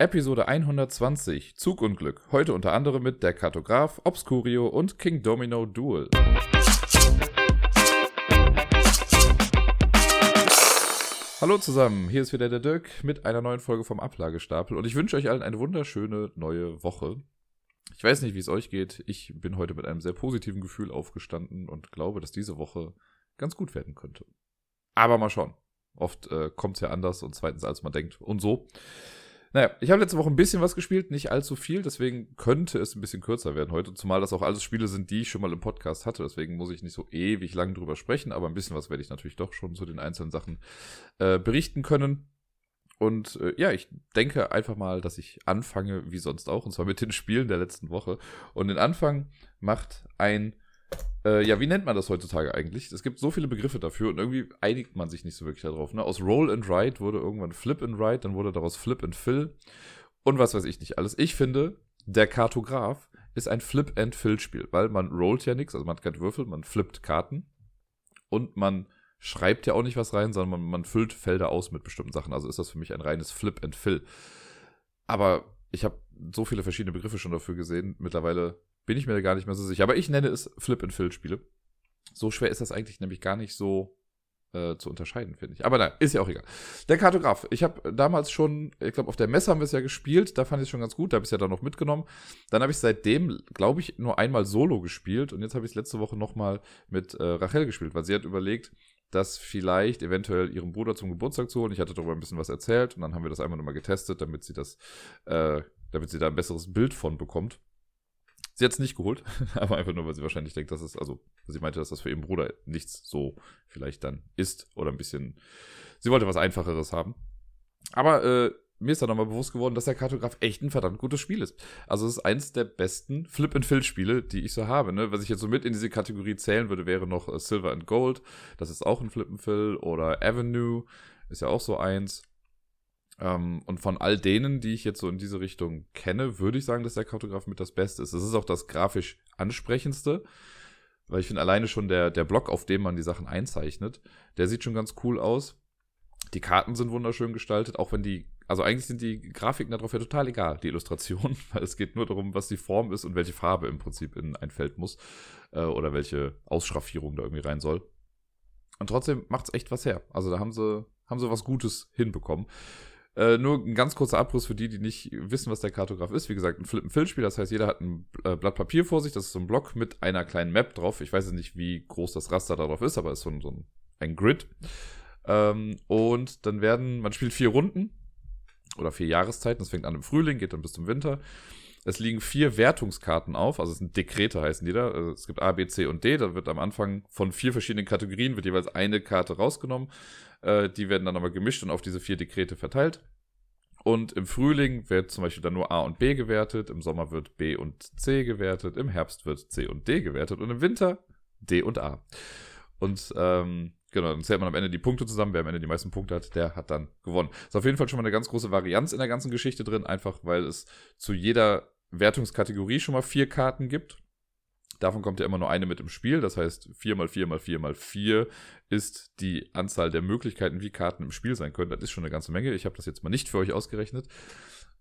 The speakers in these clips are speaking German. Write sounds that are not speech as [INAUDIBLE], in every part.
Episode 120 Zugunglück. Heute unter anderem mit der Kartograf, Obscurio und King Domino Duel. Hallo zusammen, hier ist wieder der Dirk mit einer neuen Folge vom Ablagestapel und ich wünsche euch allen eine wunderschöne neue Woche. Ich weiß nicht, wie es euch geht. Ich bin heute mit einem sehr positiven Gefühl aufgestanden und glaube, dass diese Woche ganz gut werden könnte. Aber mal schauen. Oft äh, kommt es ja anders und zweitens, als man denkt und so. Naja, ich habe letzte Woche ein bisschen was gespielt, nicht allzu viel, deswegen könnte es ein bisschen kürzer werden heute, zumal das auch alles Spiele sind, die ich schon mal im Podcast hatte, deswegen muss ich nicht so ewig lang drüber sprechen, aber ein bisschen was werde ich natürlich doch schon zu den einzelnen Sachen äh, berichten können. Und äh, ja, ich denke einfach mal, dass ich anfange, wie sonst auch, und zwar mit den Spielen der letzten Woche. Und den Anfang macht ein äh, ja, wie nennt man das heutzutage eigentlich? Es gibt so viele Begriffe dafür und irgendwie einigt man sich nicht so wirklich darauf. Ne? Aus Roll and Write wurde irgendwann Flip and Write, dann wurde daraus Flip and Fill und was weiß ich nicht alles. Ich finde, der Kartograf ist ein Flip and Fill Spiel, weil man rollt ja nichts, also man hat keinen Würfel, man flippt Karten und man schreibt ja auch nicht was rein, sondern man, man füllt Felder aus mit bestimmten Sachen. Also ist das für mich ein reines Flip and Fill. Aber ich habe so viele verschiedene Begriffe schon dafür gesehen. Mittlerweile bin ich mir gar nicht mehr so sicher. Aber ich nenne es Flip-and-Fill-Spiele. So schwer ist das eigentlich nämlich gar nicht so äh, zu unterscheiden, finde ich. Aber nein, ist ja auch egal. Der Kartograf. Ich habe damals schon, ich glaube, auf der Messe haben wir es ja gespielt. Da fand ich es schon ganz gut. Da habe ich es ja dann noch mitgenommen. Dann habe ich seitdem, glaube ich, nur einmal solo gespielt. Und jetzt habe ich es letzte Woche nochmal mit äh, Rachel gespielt, weil sie hat überlegt, das vielleicht eventuell ihrem Bruder zum Geburtstag zu holen. Ich hatte darüber ein bisschen was erzählt und dann haben wir das einmal nochmal getestet, damit sie das, äh, damit sie da ein besseres Bild von bekommt. Sie hat es nicht geholt, [LAUGHS] aber einfach nur, weil sie wahrscheinlich denkt, dass es, also sie meinte, dass das für ihren Bruder nichts so vielleicht dann ist oder ein bisschen, sie wollte was Einfacheres haben. Aber äh, mir ist dann nochmal bewusst geworden, dass der Kartograf echt ein verdammt gutes Spiel ist. Also es ist eins der besten Flip-and-Fill-Spiele, die ich so habe. Ne? Was ich jetzt so mit in diese Kategorie zählen würde, wäre noch äh, Silver and Gold. Das ist auch ein Flip-and-Fill. Oder Avenue ist ja auch so eins. Ähm, und von all denen, die ich jetzt so in diese Richtung kenne, würde ich sagen, dass der Kartograf mit das Beste ist. Es ist auch das grafisch ansprechendste, weil ich finde alleine schon der, der Block, auf dem man die Sachen einzeichnet, der sieht schon ganz cool aus. Die Karten sind wunderschön gestaltet, auch wenn die, also eigentlich sind die Grafiken darauf ja total egal, die Illustrationen, [LAUGHS] weil es geht nur darum, was die Form ist und welche Farbe im Prinzip in ein Feld muss äh, oder welche Ausschraffierung da irgendwie rein soll. Und trotzdem macht es echt was her. Also da haben sie, haben sie was Gutes hinbekommen. Äh, nur ein ganz kurzer Abriss für die, die nicht wissen, was der Kartograf ist. Wie gesagt, ein Flip-and-Fill-Spiel, das heißt, jeder hat ein äh, Blatt Papier vor sich, das ist so ein Block mit einer kleinen Map drauf. Ich weiß jetzt nicht, wie groß das Raster darauf ist, aber es ist so ein, so ein, ein Grid. Ähm, und dann werden, man spielt vier Runden oder vier Jahreszeiten. Das fängt an im Frühling, geht dann bis zum Winter. Es liegen vier Wertungskarten auf, also es sind Dekrete heißen die da. Also es gibt A, B, C und D. Da wird am Anfang von vier verschiedenen Kategorien wird jeweils eine Karte rausgenommen. Äh, die werden dann aber gemischt und auf diese vier Dekrete verteilt. Und im Frühling wird zum Beispiel dann nur A und B gewertet, im Sommer wird B und C gewertet, im Herbst wird C und D gewertet und im Winter D und A. Und ähm, genau, dann zählt man am Ende die Punkte zusammen. Wer am Ende die meisten Punkte hat, der hat dann gewonnen. Ist auf jeden Fall schon mal eine ganz große Varianz in der ganzen Geschichte drin, einfach weil es zu jeder Wertungskategorie schon mal vier Karten gibt. Davon kommt ja immer nur eine mit im Spiel. Das heißt, 4 mal 4 mal 4 mal 4 ist die Anzahl der Möglichkeiten, wie Karten im Spiel sein können. Das ist schon eine ganze Menge. Ich habe das jetzt mal nicht für euch ausgerechnet.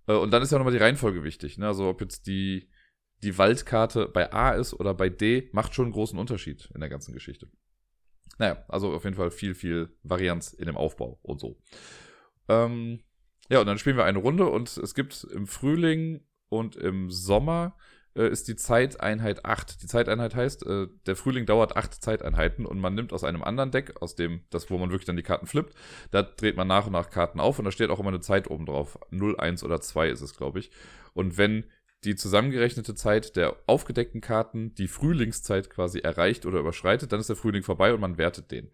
Äh, und dann ist ja nochmal die Reihenfolge wichtig. Ne? Also ob jetzt die, die Waldkarte bei A ist oder bei D, macht schon einen großen Unterschied in der ganzen Geschichte. Naja, also auf jeden Fall viel, viel Varianz in dem Aufbau und so. Ähm, ja, und dann spielen wir eine Runde und es gibt im Frühling und im Sommer äh, ist die Zeiteinheit 8. Die Zeiteinheit heißt, äh, der Frühling dauert 8 Zeiteinheiten und man nimmt aus einem anderen Deck, aus dem, das, wo man wirklich dann die Karten flippt, da dreht man nach und nach Karten auf und da steht auch immer eine Zeit oben drauf. 0, 1 oder 2 ist es, glaube ich. Und wenn die zusammengerechnete Zeit der aufgedeckten Karten die Frühlingszeit quasi erreicht oder überschreitet, dann ist der Frühling vorbei und man wertet den.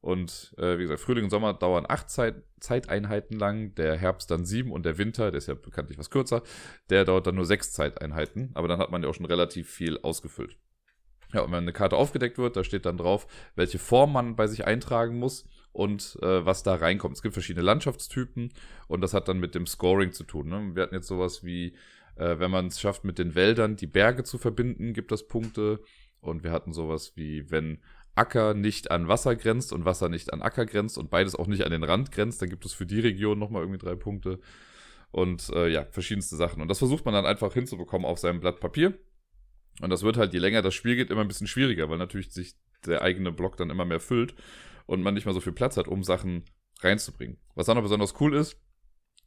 Und äh, wie gesagt, Frühling und Sommer dauern acht Zeit Zeiteinheiten lang, der Herbst dann sieben und der Winter, der ist ja bekanntlich was kürzer, der dauert dann nur sechs Zeiteinheiten, aber dann hat man ja auch schon relativ viel ausgefüllt. Ja, und wenn eine Karte aufgedeckt wird, da steht dann drauf, welche Form man bei sich eintragen muss und äh, was da reinkommt. Es gibt verschiedene Landschaftstypen und das hat dann mit dem Scoring zu tun. Ne? Wir hatten jetzt sowas wie, äh, wenn man es schafft, mit den Wäldern die Berge zu verbinden, gibt das Punkte. Und wir hatten sowas wie, wenn Acker nicht an Wasser grenzt und Wasser nicht an Acker grenzt und beides auch nicht an den Rand grenzt, dann gibt es für die Region nochmal irgendwie drei Punkte. und äh, ja, verschiedenste Sachen. Und das versucht man dann einfach hinzubekommen auf seinem Blatt Papier. Und das wird halt, je länger das Spiel geht, immer ein bisschen schwieriger, weil natürlich sich der eigene Block dann immer mehr füllt und man nicht mehr so viel Platz hat, um Sachen reinzubringen. Was dann noch besonders cool ist,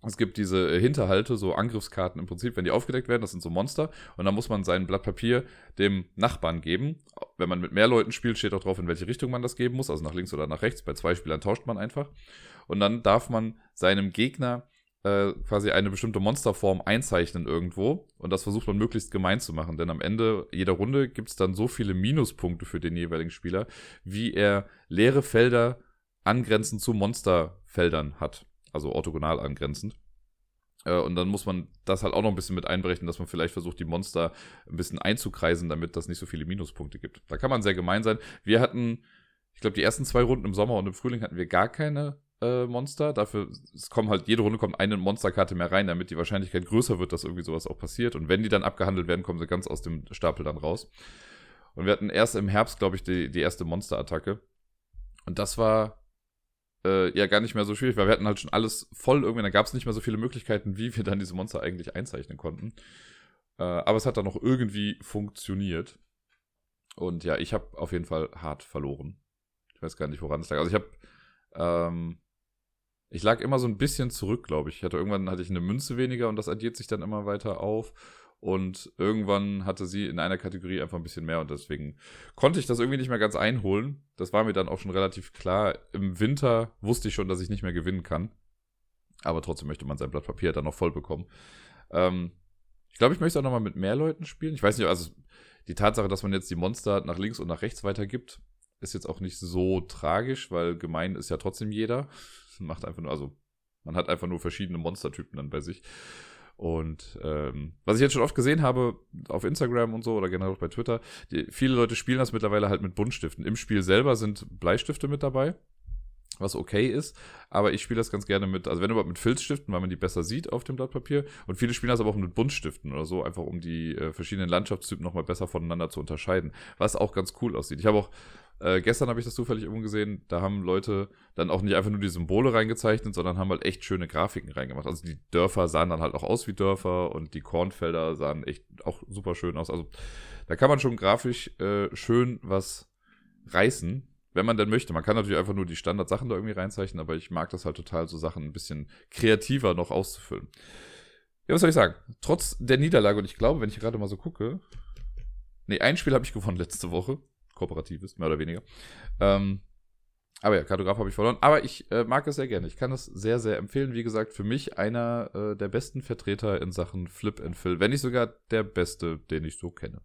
es gibt diese äh, Hinterhalte, so Angriffskarten im Prinzip, wenn die aufgedeckt werden, das sind so Monster. Und dann muss man sein Blatt Papier dem Nachbarn geben. Wenn man mit mehr Leuten spielt, steht auch drauf, in welche Richtung man das geben muss, also nach links oder nach rechts. Bei zwei Spielern tauscht man einfach. Und dann darf man seinem Gegner äh, quasi eine bestimmte Monsterform einzeichnen irgendwo. Und das versucht man möglichst gemein zu machen. Denn am Ende jeder Runde gibt es dann so viele Minuspunkte für den jeweiligen Spieler, wie er leere Felder angrenzend zu Monsterfeldern hat. Also orthogonal angrenzend. Äh, und dann muss man das halt auch noch ein bisschen mit einberechnen, dass man vielleicht versucht, die Monster ein bisschen einzukreisen, damit das nicht so viele Minuspunkte gibt. Da kann man sehr gemein sein. Wir hatten, ich glaube, die ersten zwei Runden im Sommer und im Frühling hatten wir gar keine äh, Monster. Dafür, es kommen halt, jede Runde kommt eine Monsterkarte mehr rein, damit die Wahrscheinlichkeit größer wird, dass irgendwie sowas auch passiert. Und wenn die dann abgehandelt werden, kommen sie ganz aus dem Stapel dann raus. Und wir hatten erst im Herbst, glaube ich, die, die erste Monsterattacke. Und das war äh, ja gar nicht mehr so schwierig, weil wir hatten halt schon alles voll irgendwie, da gab es nicht mehr so viele Möglichkeiten, wie wir dann diese Monster eigentlich einzeichnen konnten. Äh, aber es hat dann noch irgendwie funktioniert. Und ja, ich habe auf jeden Fall hart verloren. Ich weiß gar nicht, woran es lag. Also ich habe ähm, ich lag immer so ein bisschen zurück, glaube ich. ich hatte, irgendwann hatte ich eine Münze weniger und das addiert sich dann immer weiter auf. Und irgendwann hatte sie in einer Kategorie einfach ein bisschen mehr und deswegen konnte ich das irgendwie nicht mehr ganz einholen. Das war mir dann auch schon relativ klar. Im Winter wusste ich schon, dass ich nicht mehr gewinnen kann. Aber trotzdem möchte man sein Blatt Papier dann noch voll bekommen. Ähm, ich glaube, ich möchte auch nochmal mit mehr Leuten spielen. Ich weiß nicht, also die Tatsache, dass man jetzt die Monster nach links und nach rechts weitergibt, ist jetzt auch nicht so tragisch, weil gemein ist ja trotzdem jeder. [LAUGHS] Macht einfach nur, also man hat einfach nur verschiedene Monstertypen dann bei sich. Und ähm, was ich jetzt schon oft gesehen habe auf Instagram und so oder generell auch bei Twitter, die, viele Leute spielen das mittlerweile halt mit Buntstiften. Im Spiel selber sind Bleistifte mit dabei, was okay ist, aber ich spiele das ganz gerne mit, also wenn überhaupt mit Filzstiften, weil man die besser sieht auf dem Blatt Papier. Und viele spielen das aber auch mit Buntstiften oder so, einfach um die äh, verschiedenen Landschaftstypen nochmal besser voneinander zu unterscheiden, was auch ganz cool aussieht. Ich habe auch äh, gestern habe ich das zufällig irgendwo gesehen, da haben Leute dann auch nicht einfach nur die Symbole reingezeichnet, sondern haben halt echt schöne Grafiken reingemacht. Also die Dörfer sahen dann halt auch aus wie Dörfer und die Kornfelder sahen echt auch super schön aus. Also da kann man schon grafisch äh, schön was reißen, wenn man denn möchte. Man kann natürlich einfach nur die Standardsachen da irgendwie reinzeichnen, aber ich mag das halt total, so Sachen ein bisschen kreativer noch auszufüllen. Ja, was soll ich sagen? Trotz der Niederlage, und ich glaube, wenn ich gerade mal so gucke, nee, ein Spiel habe ich gewonnen letzte Woche kooperatives, mehr oder weniger. Ähm, aber ja, Kartograf habe ich verloren. Aber ich äh, mag es sehr gerne. Ich kann es sehr, sehr empfehlen. Wie gesagt, für mich einer äh, der besten Vertreter in Sachen Flip and Fill. Wenn nicht sogar der beste, den ich so kenne.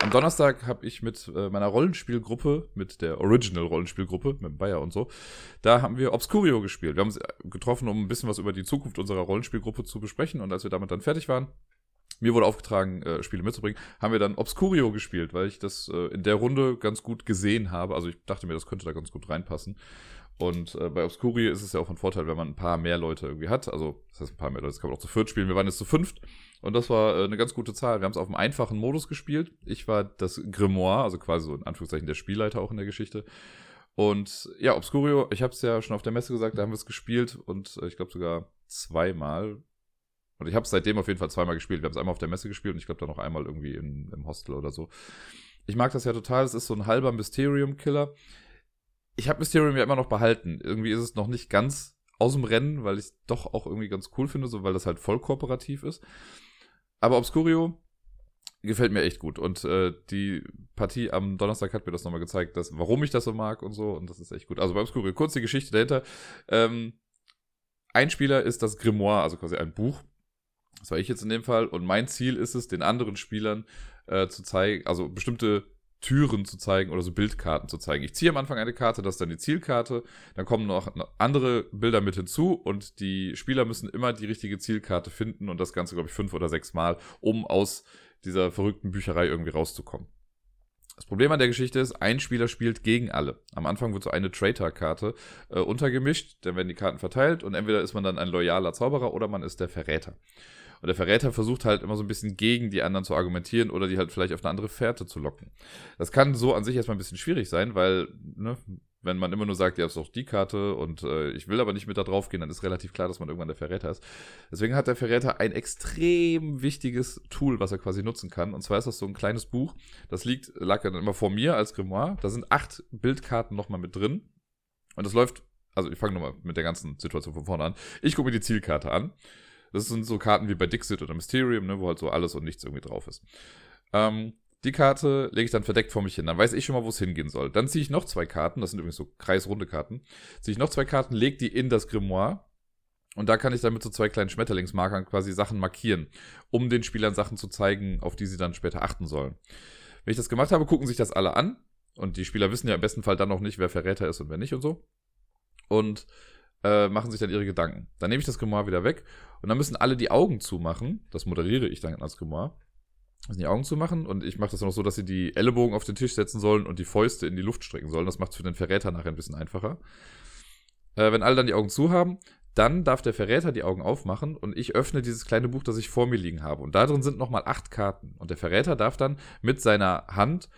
Am Donnerstag habe ich mit äh, meiner Rollenspielgruppe, mit der Original-Rollenspielgruppe, mit Bayer und so, da haben wir Obscurio gespielt. Wir haben uns getroffen, um ein bisschen was über die Zukunft unserer Rollenspielgruppe zu besprechen. Und als wir damit dann fertig waren, mir wurde aufgetragen, äh, Spiele mitzubringen, haben wir dann Obscurio gespielt, weil ich das äh, in der Runde ganz gut gesehen habe. Also ich dachte mir, das könnte da ganz gut reinpassen. Und äh, bei Obscurio ist es ja auch ein Vorteil, wenn man ein paar mehr Leute irgendwie hat. Also, das heißt ein paar mehr Leute, das kann man auch zu viert spielen. Wir waren jetzt zu fünft und das war äh, eine ganz gute Zahl. Wir haben es auf einem einfachen Modus gespielt. Ich war das Grimoire, also quasi so in Anführungszeichen der Spielleiter auch in der Geschichte. Und ja, Obscurio, ich habe es ja schon auf der Messe gesagt, da haben wir es gespielt und äh, ich glaube sogar zweimal. Und ich habe es seitdem auf jeden Fall zweimal gespielt. Wir haben es einmal auf der Messe gespielt und ich glaube dann noch einmal irgendwie in, im Hostel oder so. Ich mag das ja total. Es ist so ein halber Mysterium-Killer. Ich habe Mysterium ja immer noch behalten. Irgendwie ist es noch nicht ganz aus dem Rennen, weil ich doch auch irgendwie ganz cool finde, so weil das halt voll kooperativ ist. Aber Obscurio gefällt mir echt gut. Und äh, die Partie am Donnerstag hat mir das nochmal gezeigt, dass, warum ich das so mag und so. Und das ist echt gut. Also bei Obscurio, kurz die Geschichte dahinter. Ähm, ein Spieler ist das Grimoire, also quasi ein Buch, das war ich jetzt in dem Fall. Und mein Ziel ist es, den anderen Spielern äh, zu zeigen, also bestimmte Türen zu zeigen oder so Bildkarten zu zeigen. Ich ziehe am Anfang eine Karte, das ist dann die Zielkarte. Dann kommen noch andere Bilder mit hinzu und die Spieler müssen immer die richtige Zielkarte finden und das Ganze, glaube ich, fünf oder sechs Mal, um aus dieser verrückten Bücherei irgendwie rauszukommen. Das Problem an der Geschichte ist, ein Spieler spielt gegen alle. Am Anfang wird so eine Traitor-Karte äh, untergemischt, dann werden die Karten verteilt und entweder ist man dann ein loyaler Zauberer oder man ist der Verräter. Und der Verräter versucht halt immer so ein bisschen gegen die anderen zu argumentieren oder die halt vielleicht auf eine andere Fährte zu locken. Das kann so an sich erstmal ein bisschen schwierig sein, weil ne, wenn man immer nur sagt, ja, ist doch die Karte und äh, ich will aber nicht mit da drauf gehen, dann ist relativ klar, dass man irgendwann der Verräter ist. Deswegen hat der Verräter ein extrem wichtiges Tool, was er quasi nutzen kann. Und zwar ist das so ein kleines Buch. Das liegt, lag dann immer vor mir als Grimoire. Da sind acht Bildkarten nochmal mit drin. Und das läuft, also ich fange nochmal mit der ganzen Situation von vorne an. Ich gucke mir die Zielkarte an. Das sind so Karten wie bei Dixit oder Mysterium, ne, wo halt so alles und nichts irgendwie drauf ist. Ähm, die Karte lege ich dann verdeckt vor mich hin. Dann weiß ich schon mal, wo es hingehen soll. Dann ziehe ich noch zwei Karten, das sind übrigens so kreisrunde Karten. Ziehe ich noch zwei Karten, lege die in das Grimoire. Und da kann ich dann mit so zwei kleinen Schmetterlingsmarkern quasi Sachen markieren, um den Spielern Sachen zu zeigen, auf die sie dann später achten sollen. Wenn ich das gemacht habe, gucken sich das alle an. Und die Spieler wissen ja im besten Fall dann noch nicht, wer Verräter ist und wer nicht und so. Und äh, machen sich dann ihre Gedanken. Dann nehme ich das Grimoire wieder weg und dann müssen alle die Augen zumachen. Das moderiere ich dann als Grimoire die Augen zu machen. Und ich mache das noch so, dass sie die Ellenbogen auf den Tisch setzen sollen und die Fäuste in die Luft strecken sollen. Das macht es für den Verräter nachher ein bisschen einfacher. Äh, wenn alle dann die Augen zu haben, dann darf der Verräter die Augen aufmachen und ich öffne dieses kleine Buch, das ich vor mir liegen habe. Und da drin sind nochmal acht Karten. Und der Verräter darf dann mit seiner Hand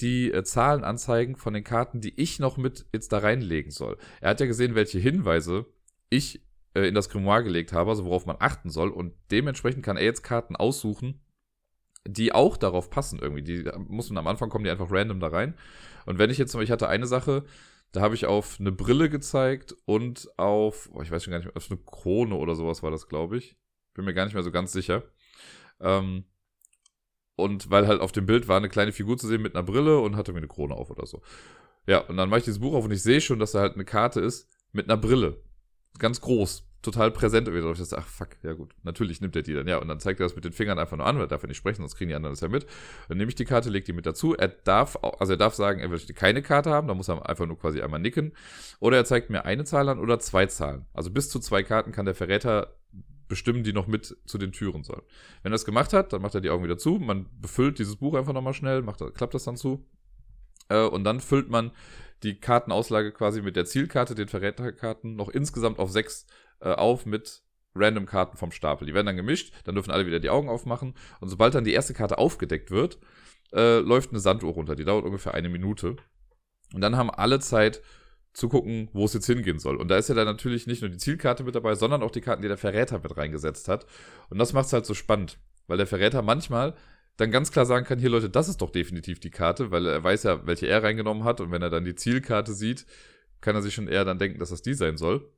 die äh, Zahlen anzeigen von den Karten, die ich noch mit jetzt da reinlegen soll. Er hat ja gesehen, welche Hinweise ich äh, in das Grimoire gelegt habe, also worauf man achten soll. Und dementsprechend kann er jetzt Karten aussuchen, die auch darauf passen irgendwie. Die muss man am Anfang kommen die einfach random da rein. Und wenn ich jetzt, ich hatte eine Sache, da habe ich auf eine Brille gezeigt und auf, oh, ich weiß schon gar nicht mehr, auf eine Krone oder sowas war das, glaube ich. Bin mir gar nicht mehr so ganz sicher. Ähm, und weil halt auf dem Bild war eine kleine Figur zu sehen mit einer Brille und hatte mir eine Krone auf oder so. Ja, und dann mache ich dieses Buch auf und ich sehe schon, dass da halt eine Karte ist mit einer Brille. Ganz groß total präsent drauf. Ich dachte, ach fuck, ja gut, natürlich nimmt er die dann, ja. Und dann zeigt er das mit den Fingern einfach nur an, weil er darf ja nicht sprechen, sonst kriegen die anderen das ja mit. Dann nehme ich die Karte, lege die mit dazu. Er darf, also er darf sagen, er möchte keine Karte haben, da muss er einfach nur quasi einmal nicken. Oder er zeigt mir eine Zahl an oder zwei Zahlen. Also bis zu zwei Karten kann der Verräter bestimmen, die noch mit zu den Türen sollen. Wenn er das gemacht hat, dann macht er die Augen wieder zu. Man befüllt dieses Buch einfach nochmal schnell, macht, klappt das dann zu. Äh, und dann füllt man die Kartenauslage quasi mit der Zielkarte, den Verräterkarten, noch insgesamt auf sechs äh, auf mit random Karten vom Stapel. Die werden dann gemischt, dann dürfen alle wieder die Augen aufmachen und sobald dann die erste Karte aufgedeckt wird, äh, läuft eine Sanduhr runter. Die dauert ungefähr eine Minute. Und dann haben alle Zeit zu gucken, wo es jetzt hingehen soll. Und da ist ja dann natürlich nicht nur die Zielkarte mit dabei, sondern auch die Karten, die der Verräter mit reingesetzt hat. Und das macht es halt so spannend, weil der Verräter manchmal dann ganz klar sagen kann, hier Leute, das ist doch definitiv die Karte, weil er weiß ja, welche er reingenommen hat. Und wenn er dann die Zielkarte sieht, kann er sich schon eher dann denken, dass das die sein soll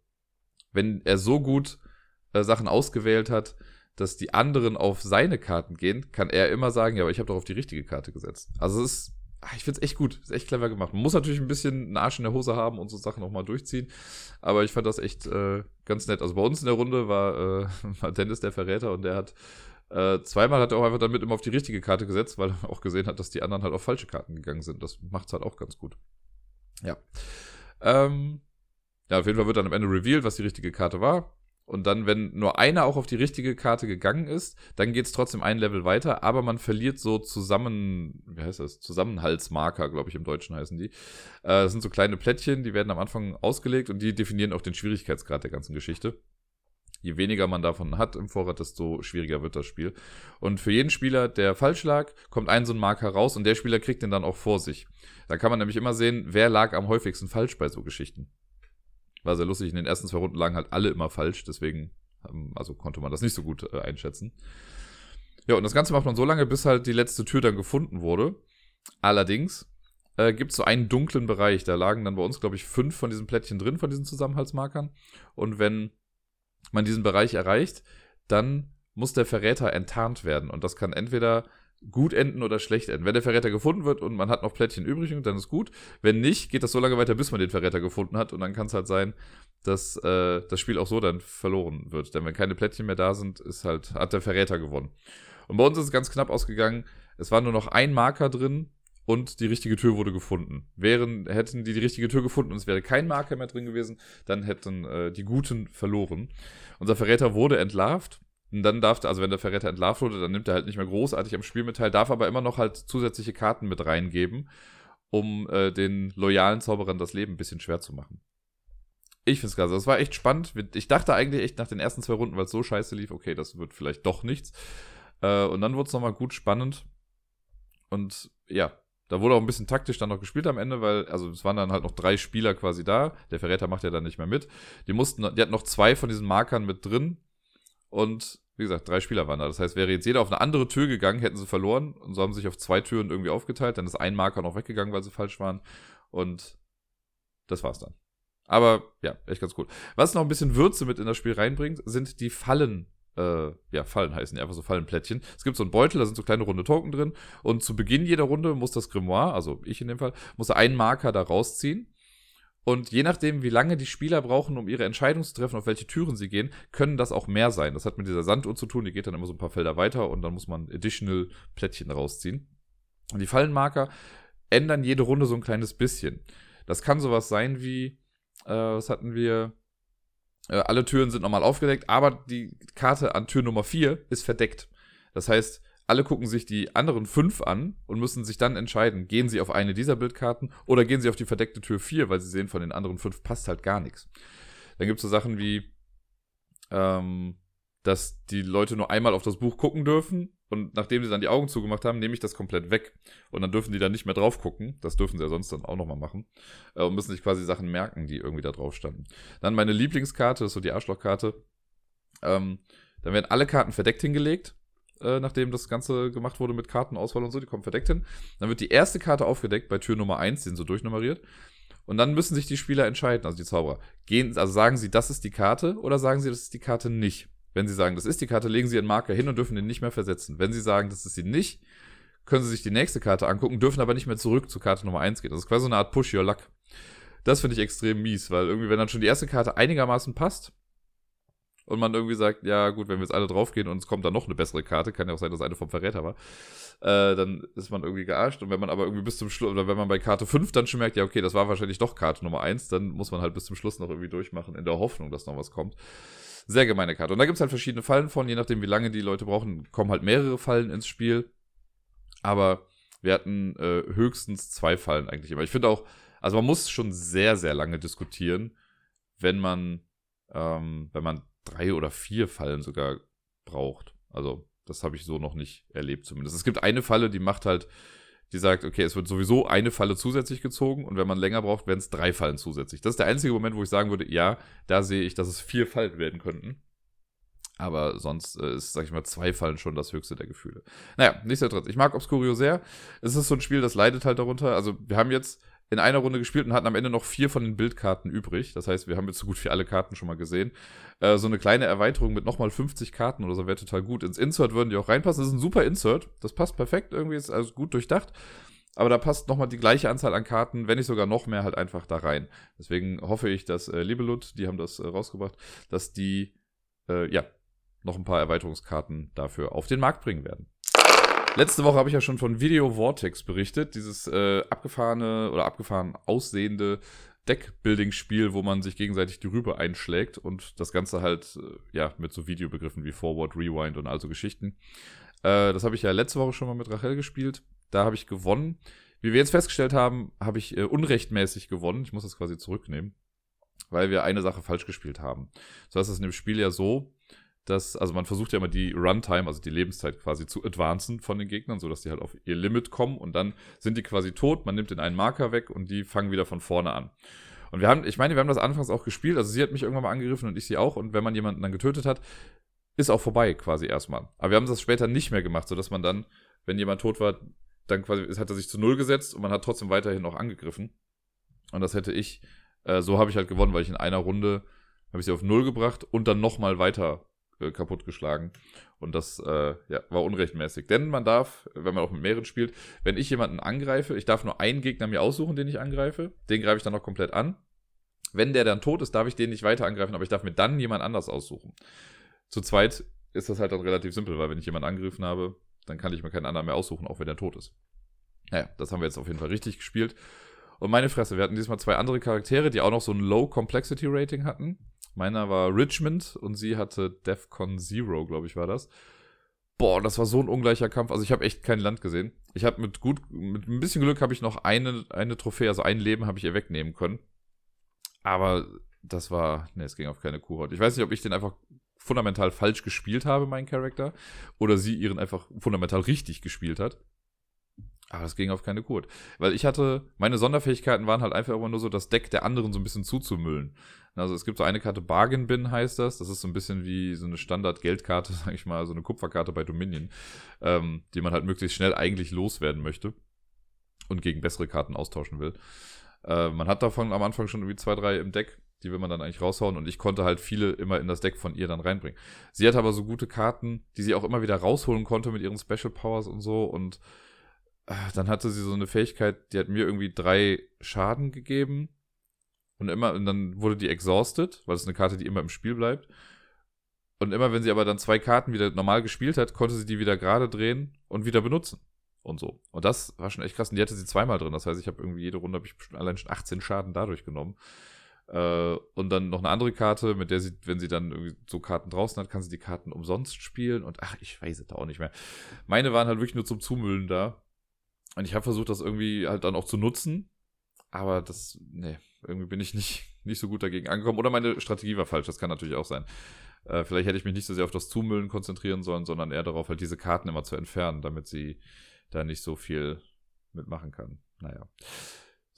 wenn er so gut äh, Sachen ausgewählt hat, dass die anderen auf seine Karten gehen, kann er immer sagen, ja, aber ich habe doch auf die richtige Karte gesetzt. Also es ist, ich finde es echt gut, ist echt clever gemacht. Man muss natürlich ein bisschen einen Arsch in der Hose haben und so Sachen auch mal durchziehen, aber ich fand das echt äh, ganz nett. Also bei uns in der Runde war, äh, [LAUGHS] war Dennis der Verräter und der hat äh, zweimal hat er auch einfach damit immer auf die richtige Karte gesetzt, weil er [LAUGHS] auch gesehen hat, dass die anderen halt auf falsche Karten gegangen sind. Das macht es halt auch ganz gut. Ja. Ähm, ja, auf jeden Fall wird dann am Ende revealed, was die richtige Karte war. Und dann, wenn nur einer auch auf die richtige Karte gegangen ist, dann geht es trotzdem ein Level weiter, aber man verliert so zusammen, wie heißt das? Zusammenhaltsmarker, glaube ich, im Deutschen heißen die. Äh, das sind so kleine Plättchen, die werden am Anfang ausgelegt und die definieren auch den Schwierigkeitsgrad der ganzen Geschichte. Je weniger man davon hat im Vorrat, desto schwieriger wird das Spiel. Und für jeden Spieler, der falsch lag, kommt ein so ein Marker raus und der Spieler kriegt den dann auch vor sich. Da kann man nämlich immer sehen, wer lag am häufigsten falsch bei so Geschichten. War sehr lustig. In den ersten zwei Runden lagen halt alle immer falsch, deswegen ähm, also konnte man das nicht so gut äh, einschätzen. Ja, und das Ganze macht man so lange, bis halt die letzte Tür dann gefunden wurde. Allerdings äh, gibt es so einen dunklen Bereich. Da lagen dann bei uns, glaube ich, fünf von diesen Plättchen drin, von diesen Zusammenhaltsmarkern. Und wenn man diesen Bereich erreicht, dann muss der Verräter enttarnt werden. Und das kann entweder gut enden oder schlecht enden. Wenn der Verräter gefunden wird und man hat noch Plättchen übrig, dann ist gut. Wenn nicht, geht das so lange weiter, bis man den Verräter gefunden hat. Und dann kann es halt sein, dass äh, das Spiel auch so dann verloren wird. Denn wenn keine Plättchen mehr da sind, ist halt, hat der Verräter gewonnen. Und bei uns ist es ganz knapp ausgegangen. Es war nur noch ein Marker drin und die richtige Tür wurde gefunden. Wären, hätten die die richtige Tür gefunden und es wäre kein Marker mehr drin gewesen, dann hätten äh, die Guten verloren. Unser Verräter wurde entlarvt und dann darf der, also wenn der Verräter entlarvt wurde, dann nimmt er halt nicht mehr großartig am Spiel mit teil, darf aber immer noch halt zusätzliche Karten mit reingeben, um äh, den loyalen Zauberern das Leben ein bisschen schwer zu machen. Ich find's klasse. Das war echt spannend. Ich dachte eigentlich echt nach den ersten zwei Runden, weil es so scheiße lief, okay, das wird vielleicht doch nichts. Äh, und dann wurde es nochmal gut spannend. Und ja, Da wurde auch ein bisschen taktisch dann noch gespielt am Ende, weil, also es waren dann halt noch drei Spieler quasi da. Der Verräter macht ja dann nicht mehr mit. Die mussten, die hatten noch zwei von diesen Markern mit drin. Und wie gesagt, drei Spieler waren da. Das heißt, wäre jetzt jeder auf eine andere Tür gegangen, hätten sie verloren. Und so haben sie sich auf zwei Türen irgendwie aufgeteilt. Dann ist ein Marker noch weggegangen, weil sie falsch waren. Und das war's dann. Aber ja, echt ganz cool. Was noch ein bisschen Würze mit in das Spiel reinbringt, sind die Fallen. Äh, ja, Fallen heißen die einfach so Fallenplättchen. Es gibt so einen Beutel, da sind so kleine runde Token drin. Und zu Beginn jeder Runde muss das Grimoire, also ich in dem Fall, muss einen Marker da rausziehen. Und je nachdem, wie lange die Spieler brauchen, um ihre Entscheidung zu treffen, auf welche Türen sie gehen, können das auch mehr sein. Das hat mit dieser Sanduhr zu tun, die geht dann immer so ein paar Felder weiter und dann muss man additional Plättchen rausziehen. Und die Fallenmarker ändern jede Runde so ein kleines bisschen. Das kann sowas sein wie, äh, was hatten wir? Äh, alle Türen sind nochmal aufgedeckt, aber die Karte an Tür Nummer 4 ist verdeckt. Das heißt, alle gucken sich die anderen fünf an und müssen sich dann entscheiden, gehen sie auf eine dieser Bildkarten oder gehen sie auf die verdeckte Tür 4, weil sie sehen, von den anderen fünf passt halt gar nichts. Dann gibt es so Sachen wie, ähm, dass die Leute nur einmal auf das Buch gucken dürfen und nachdem sie dann die Augen zugemacht haben, nehme ich das komplett weg. Und dann dürfen die dann nicht mehr drauf gucken. Das dürfen sie ja sonst dann auch nochmal machen. Äh, und müssen sich quasi Sachen merken, die irgendwie da drauf standen. Dann meine Lieblingskarte, das ist so die Arschlochkarte. Ähm, dann werden alle Karten verdeckt hingelegt, äh, nachdem das Ganze gemacht wurde mit Kartenauswahl und so. Die kommen verdeckt hin. Dann wird die erste Karte aufgedeckt bei Tür Nummer 1, die sind so durchnummeriert. Und dann müssen sich die Spieler entscheiden, also die Zauberer. Gehen, also sagen sie, das ist die Karte oder sagen sie, das ist die Karte nicht. Wenn Sie sagen, das ist die Karte, legen Sie Ihren Marker hin und dürfen den nicht mehr versetzen. Wenn Sie sagen, das ist sie nicht, können Sie sich die nächste Karte angucken, dürfen aber nicht mehr zurück zur Karte Nummer 1 gehen. Das ist quasi so eine Art Push Your Luck. Das finde ich extrem mies, weil irgendwie, wenn dann schon die erste Karte einigermaßen passt und man irgendwie sagt, ja gut, wenn wir jetzt alle draufgehen und es kommt dann noch eine bessere Karte, kann ja auch sein, dass eine vom Verräter war, äh, dann ist man irgendwie gearscht. Und wenn man aber irgendwie bis zum Schluss, oder wenn man bei Karte 5 dann schon merkt, ja okay, das war wahrscheinlich doch Karte Nummer 1, dann muss man halt bis zum Schluss noch irgendwie durchmachen, in der Hoffnung, dass noch was kommt. Sehr gemeine Karte. Und da gibt es halt verschiedene Fallen von, je nachdem, wie lange die Leute brauchen, kommen halt mehrere Fallen ins Spiel. Aber wir hatten äh, höchstens zwei Fallen eigentlich immer. Ich finde auch, also man muss schon sehr, sehr lange diskutieren, wenn man, ähm, wenn man drei oder vier Fallen sogar braucht. Also, das habe ich so noch nicht erlebt zumindest. Es gibt eine Falle, die macht halt die sagt, okay, es wird sowieso eine Falle zusätzlich gezogen und wenn man länger braucht, werden es drei Fallen zusätzlich. Das ist der einzige Moment, wo ich sagen würde, ja, da sehe ich, dass es vier Fallen werden könnten. Aber sonst äh, ist, sag ich mal, zwei Fallen schon das höchste der Gefühle. Naja, nichtsdestotrotz. Ich mag Obscurio sehr. Es ist so ein Spiel, das leidet halt darunter. Also, wir haben jetzt in einer Runde gespielt und hatten am Ende noch vier von den Bildkarten übrig. Das heißt, wir haben jetzt so gut wie alle Karten schon mal gesehen. Äh, so eine kleine Erweiterung mit nochmal 50 Karten oder so wäre total gut. Ins Insert würden die auch reinpassen. Das ist ein super Insert. Das passt perfekt. Irgendwie ist also gut durchdacht. Aber da passt nochmal die gleiche Anzahl an Karten, wenn nicht sogar noch mehr, halt einfach da rein. Deswegen hoffe ich, dass äh, Libelut, die haben das äh, rausgebracht, dass die, äh, ja, noch ein paar Erweiterungskarten dafür auf den Markt bringen werden. Letzte Woche habe ich ja schon von Video Vortex berichtet, dieses äh, abgefahrene oder abgefahren aussehende Deckbuilding-Spiel, wo man sich gegenseitig die Rübe einschlägt und das Ganze halt, äh, ja, mit so Videobegriffen wie Forward, Rewind und also Geschichten. Äh, das habe ich ja letzte Woche schon mal mit Rachel gespielt. Da habe ich gewonnen. Wie wir jetzt festgestellt haben, habe ich äh, unrechtmäßig gewonnen. Ich muss das quasi zurücknehmen, weil wir eine Sache falsch gespielt haben. So ist es in dem Spiel ja so, dass, also man versucht ja immer die Runtime, also die Lebenszeit quasi zu advancen von den Gegnern, sodass die halt auf ihr Limit kommen und dann sind die quasi tot, man nimmt den einen Marker weg und die fangen wieder von vorne an. Und wir haben, ich meine, wir haben das anfangs auch gespielt, also sie hat mich irgendwann mal angegriffen und ich sie auch und wenn man jemanden dann getötet hat, ist auch vorbei quasi erstmal. Aber wir haben das später nicht mehr gemacht, sodass man dann, wenn jemand tot war, dann quasi hat er sich zu null gesetzt und man hat trotzdem weiterhin noch angegriffen. Und das hätte ich, äh, so habe ich halt gewonnen, weil ich in einer Runde habe ich sie auf null gebracht und dann nochmal weiter äh, kaputtgeschlagen. Und das äh, ja, war unrechtmäßig. Denn man darf, wenn man auch mit mehreren spielt, wenn ich jemanden angreife, ich darf nur einen Gegner mir aussuchen, den ich angreife. Den greife ich dann noch komplett an. Wenn der dann tot ist, darf ich den nicht weiter angreifen, aber ich darf mir dann jemand anders aussuchen. Zu zweit ist das halt dann relativ simpel, weil wenn ich jemanden angegriffen habe, dann kann ich mir keinen anderen mehr aussuchen, auch wenn der tot ist. Naja, das haben wir jetzt auf jeden Fall richtig gespielt. Und meine Fresse, wir hatten diesmal zwei andere Charaktere, die auch noch so ein Low Complexity Rating hatten. Meiner war Richmond und sie hatte Defcon Zero, glaube ich, war das. Boah, das war so ein ungleicher Kampf. Also ich habe echt kein Land gesehen. Ich habe mit gut, mit ein bisschen Glück habe ich noch eine, eine Trophäe, also ein Leben habe ich ihr wegnehmen können. Aber das war, ne, es ging auf keine Kuhhaut. Ich weiß nicht, ob ich den einfach fundamental falsch gespielt habe, meinen Charakter, oder sie ihren einfach fundamental richtig gespielt hat. Aber das ging auf keine Kur. Weil ich hatte, meine Sonderfähigkeiten waren halt einfach immer nur so, das Deck der anderen so ein bisschen zuzumüllen. Also es gibt so eine Karte Bargain Bin heißt das. Das ist so ein bisschen wie so eine Standard-Geldkarte, [LAUGHS] sag ich mal, so eine Kupferkarte bei Dominion, ähm, die man halt möglichst schnell eigentlich loswerden möchte und gegen bessere Karten austauschen will. Äh, man hat davon am Anfang schon irgendwie zwei, drei im Deck. Die will man dann eigentlich raushauen und ich konnte halt viele immer in das Deck von ihr dann reinbringen. Sie hat aber so gute Karten, die sie auch immer wieder rausholen konnte mit ihren Special Powers und so und äh, dann hatte sie so eine Fähigkeit, die hat mir irgendwie drei Schaden gegeben und immer, und dann wurde die exhausted, weil es eine Karte, die immer im Spiel bleibt. Und immer, wenn sie aber dann zwei Karten wieder normal gespielt hat, konnte sie die wieder gerade drehen und wieder benutzen. Und so. Und das war schon echt krass. Und die hatte sie zweimal drin. Das heißt, ich habe irgendwie jede Runde habe ich allein schon 18 Schaden dadurch genommen. Äh, und dann noch eine andere Karte, mit der sie, wenn sie dann irgendwie so Karten draußen hat, kann sie die Karten umsonst spielen. Und ach, ich weiß es auch nicht mehr. Meine waren halt wirklich nur zum Zumüllen da. Und ich habe versucht, das irgendwie halt dann auch zu nutzen. Aber das, nee, irgendwie bin ich nicht, [LAUGHS] nicht so gut dagegen angekommen. Oder meine Strategie war falsch, das kann natürlich auch sein. Äh, vielleicht hätte ich mich nicht so sehr auf das Zumüllen konzentrieren sollen, sondern eher darauf, halt diese Karten immer zu entfernen, damit sie da nicht so viel mitmachen kann. Naja.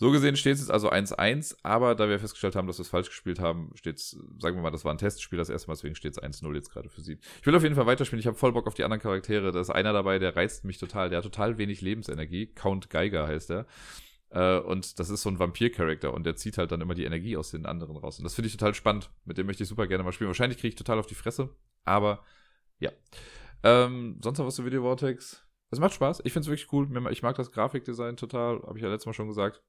So gesehen steht es jetzt also 1-1, aber da wir festgestellt haben, dass wir es falsch gespielt haben, steht es, sagen wir mal, das war ein Testspiel das erste Mal, deswegen steht es 1-0 jetzt gerade für sie. Ich will auf jeden Fall weiterspielen, ich habe voll Bock auf die anderen Charaktere. Da ist einer dabei, der reizt mich total, der hat total wenig Lebensenergie. Count Geiger heißt er. Äh, und das ist so ein Vampir-Charakter und der zieht halt dann immer die Energie aus den anderen raus. Und das finde ich total spannend. Mit dem möchte ich super gerne mal spielen. Wahrscheinlich kriege ich total auf die Fresse, aber ja. Ähm, sonst noch was zu Video Vortex? Es macht Spaß. Ich finde es wirklich cool. Ich mag das Grafikdesign total. Habe ich ja letztes Mal schon gesagt.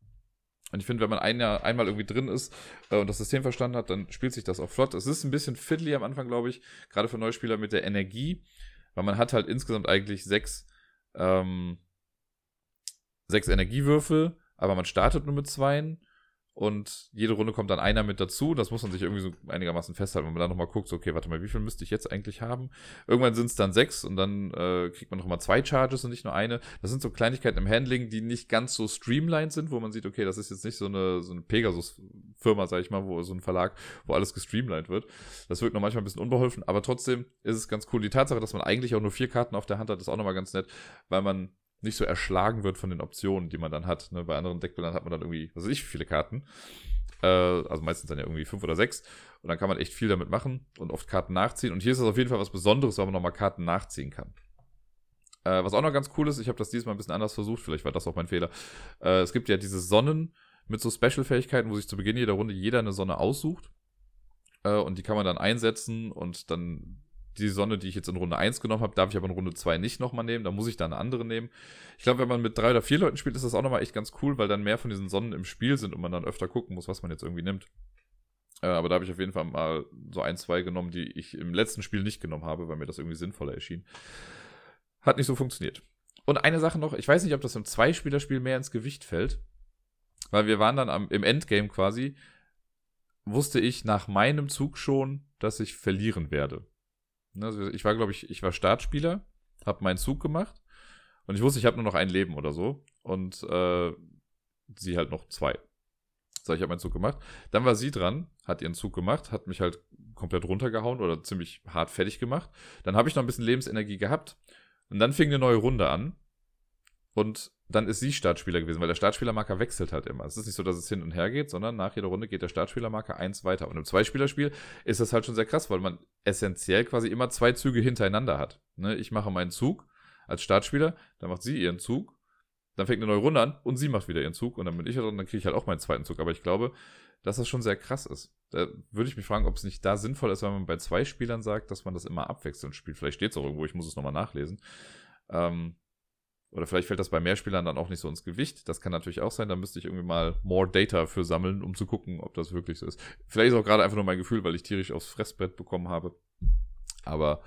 Und ich finde, wenn man ein Jahr, einmal irgendwie drin ist äh, und das System verstanden hat, dann spielt sich das auch flott. Es ist ein bisschen fiddly am Anfang, glaube ich. Gerade für Neuspieler mit der Energie. Weil man hat halt insgesamt eigentlich sechs, ähm, sechs Energiewürfel aber man startet nur mit zweien und jede Runde kommt dann einer mit dazu. Das muss man sich irgendwie so einigermaßen festhalten, wenn man dann nochmal guckt, so, okay, warte mal, wie viel müsste ich jetzt eigentlich haben? Irgendwann sind es dann sechs und dann äh, kriegt man nochmal zwei Charges und nicht nur eine. Das sind so Kleinigkeiten im Handling, die nicht ganz so streamlined sind, wo man sieht, okay, das ist jetzt nicht so eine, so eine Pegasus-Firma, sag ich mal, wo so ein Verlag, wo alles gestreamlined wird. Das wirkt noch manchmal ein bisschen unbeholfen, aber trotzdem ist es ganz cool. Die Tatsache, dass man eigentlich auch nur vier Karten auf der Hand hat, ist auch nochmal ganz nett, weil man nicht so erschlagen wird von den Optionen, die man dann hat. Ne? Bei anderen Deckbildern hat man dann irgendwie, was weiß ich, viele Karten. Äh, also meistens dann ja irgendwie fünf oder sechs. Und dann kann man echt viel damit machen und oft Karten nachziehen. Und hier ist das auf jeden Fall was Besonderes, weil man nochmal Karten nachziehen kann. Äh, was auch noch ganz cool ist, ich habe das diesmal ein bisschen anders versucht, vielleicht war das auch mein Fehler. Äh, es gibt ja diese Sonnen mit so Special-Fähigkeiten, wo sich zu Beginn jeder Runde jeder eine Sonne aussucht. Äh, und die kann man dann einsetzen und dann die Sonne, die ich jetzt in Runde 1 genommen habe, darf ich aber in Runde 2 nicht nochmal nehmen. Da muss ich dann eine andere nehmen. Ich glaube, wenn man mit drei oder vier Leuten spielt, ist das auch nochmal echt ganz cool, weil dann mehr von diesen Sonnen im Spiel sind und man dann öfter gucken muss, was man jetzt irgendwie nimmt. Äh, aber da habe ich auf jeden Fall mal so ein, zwei genommen, die ich im letzten Spiel nicht genommen habe, weil mir das irgendwie sinnvoller erschien. Hat nicht so funktioniert. Und eine Sache noch, ich weiß nicht, ob das im Zweispielerspiel mehr ins Gewicht fällt, weil wir waren dann am, im Endgame quasi, wusste ich nach meinem Zug schon, dass ich verlieren werde. Ne, also ich war, glaube ich, ich war Startspieler, habe meinen Zug gemacht und ich wusste, ich habe nur noch ein Leben oder so und äh, sie halt noch zwei. So, ich habe meinen Zug gemacht. Dann war sie dran, hat ihren Zug gemacht, hat mich halt komplett runtergehauen oder ziemlich hart fertig gemacht. Dann habe ich noch ein bisschen Lebensenergie gehabt und dann fing eine neue Runde an und dann ist sie Startspieler gewesen, weil der Startspielermarker wechselt halt immer. Es ist nicht so, dass es hin und her geht, sondern nach jeder Runde geht der Startspielermarker eins weiter. Und im Zweispielerspiel ist das halt schon sehr krass, weil man essentiell quasi immer zwei Züge hintereinander hat. Ne? Ich mache meinen Zug als Startspieler, dann macht sie ihren Zug, dann fängt eine neue Runde an und sie macht wieder ihren Zug und dann bin ich dran, dann kriege ich halt auch meinen zweiten Zug. Aber ich glaube, dass das schon sehr krass ist. Da würde ich mich fragen, ob es nicht da sinnvoll ist, wenn man bei zwei Spielern sagt, dass man das immer abwechselnd spielt. Vielleicht steht es auch irgendwo, ich muss es nochmal nachlesen. Ähm, oder vielleicht fällt das bei Mehrspielern dann auch nicht so ins Gewicht. Das kann natürlich auch sein. Da müsste ich irgendwie mal more Data für sammeln, um zu gucken, ob das wirklich so ist. Vielleicht ist auch gerade einfach nur mein Gefühl, weil ich tierisch aufs Fressbrett bekommen habe. Aber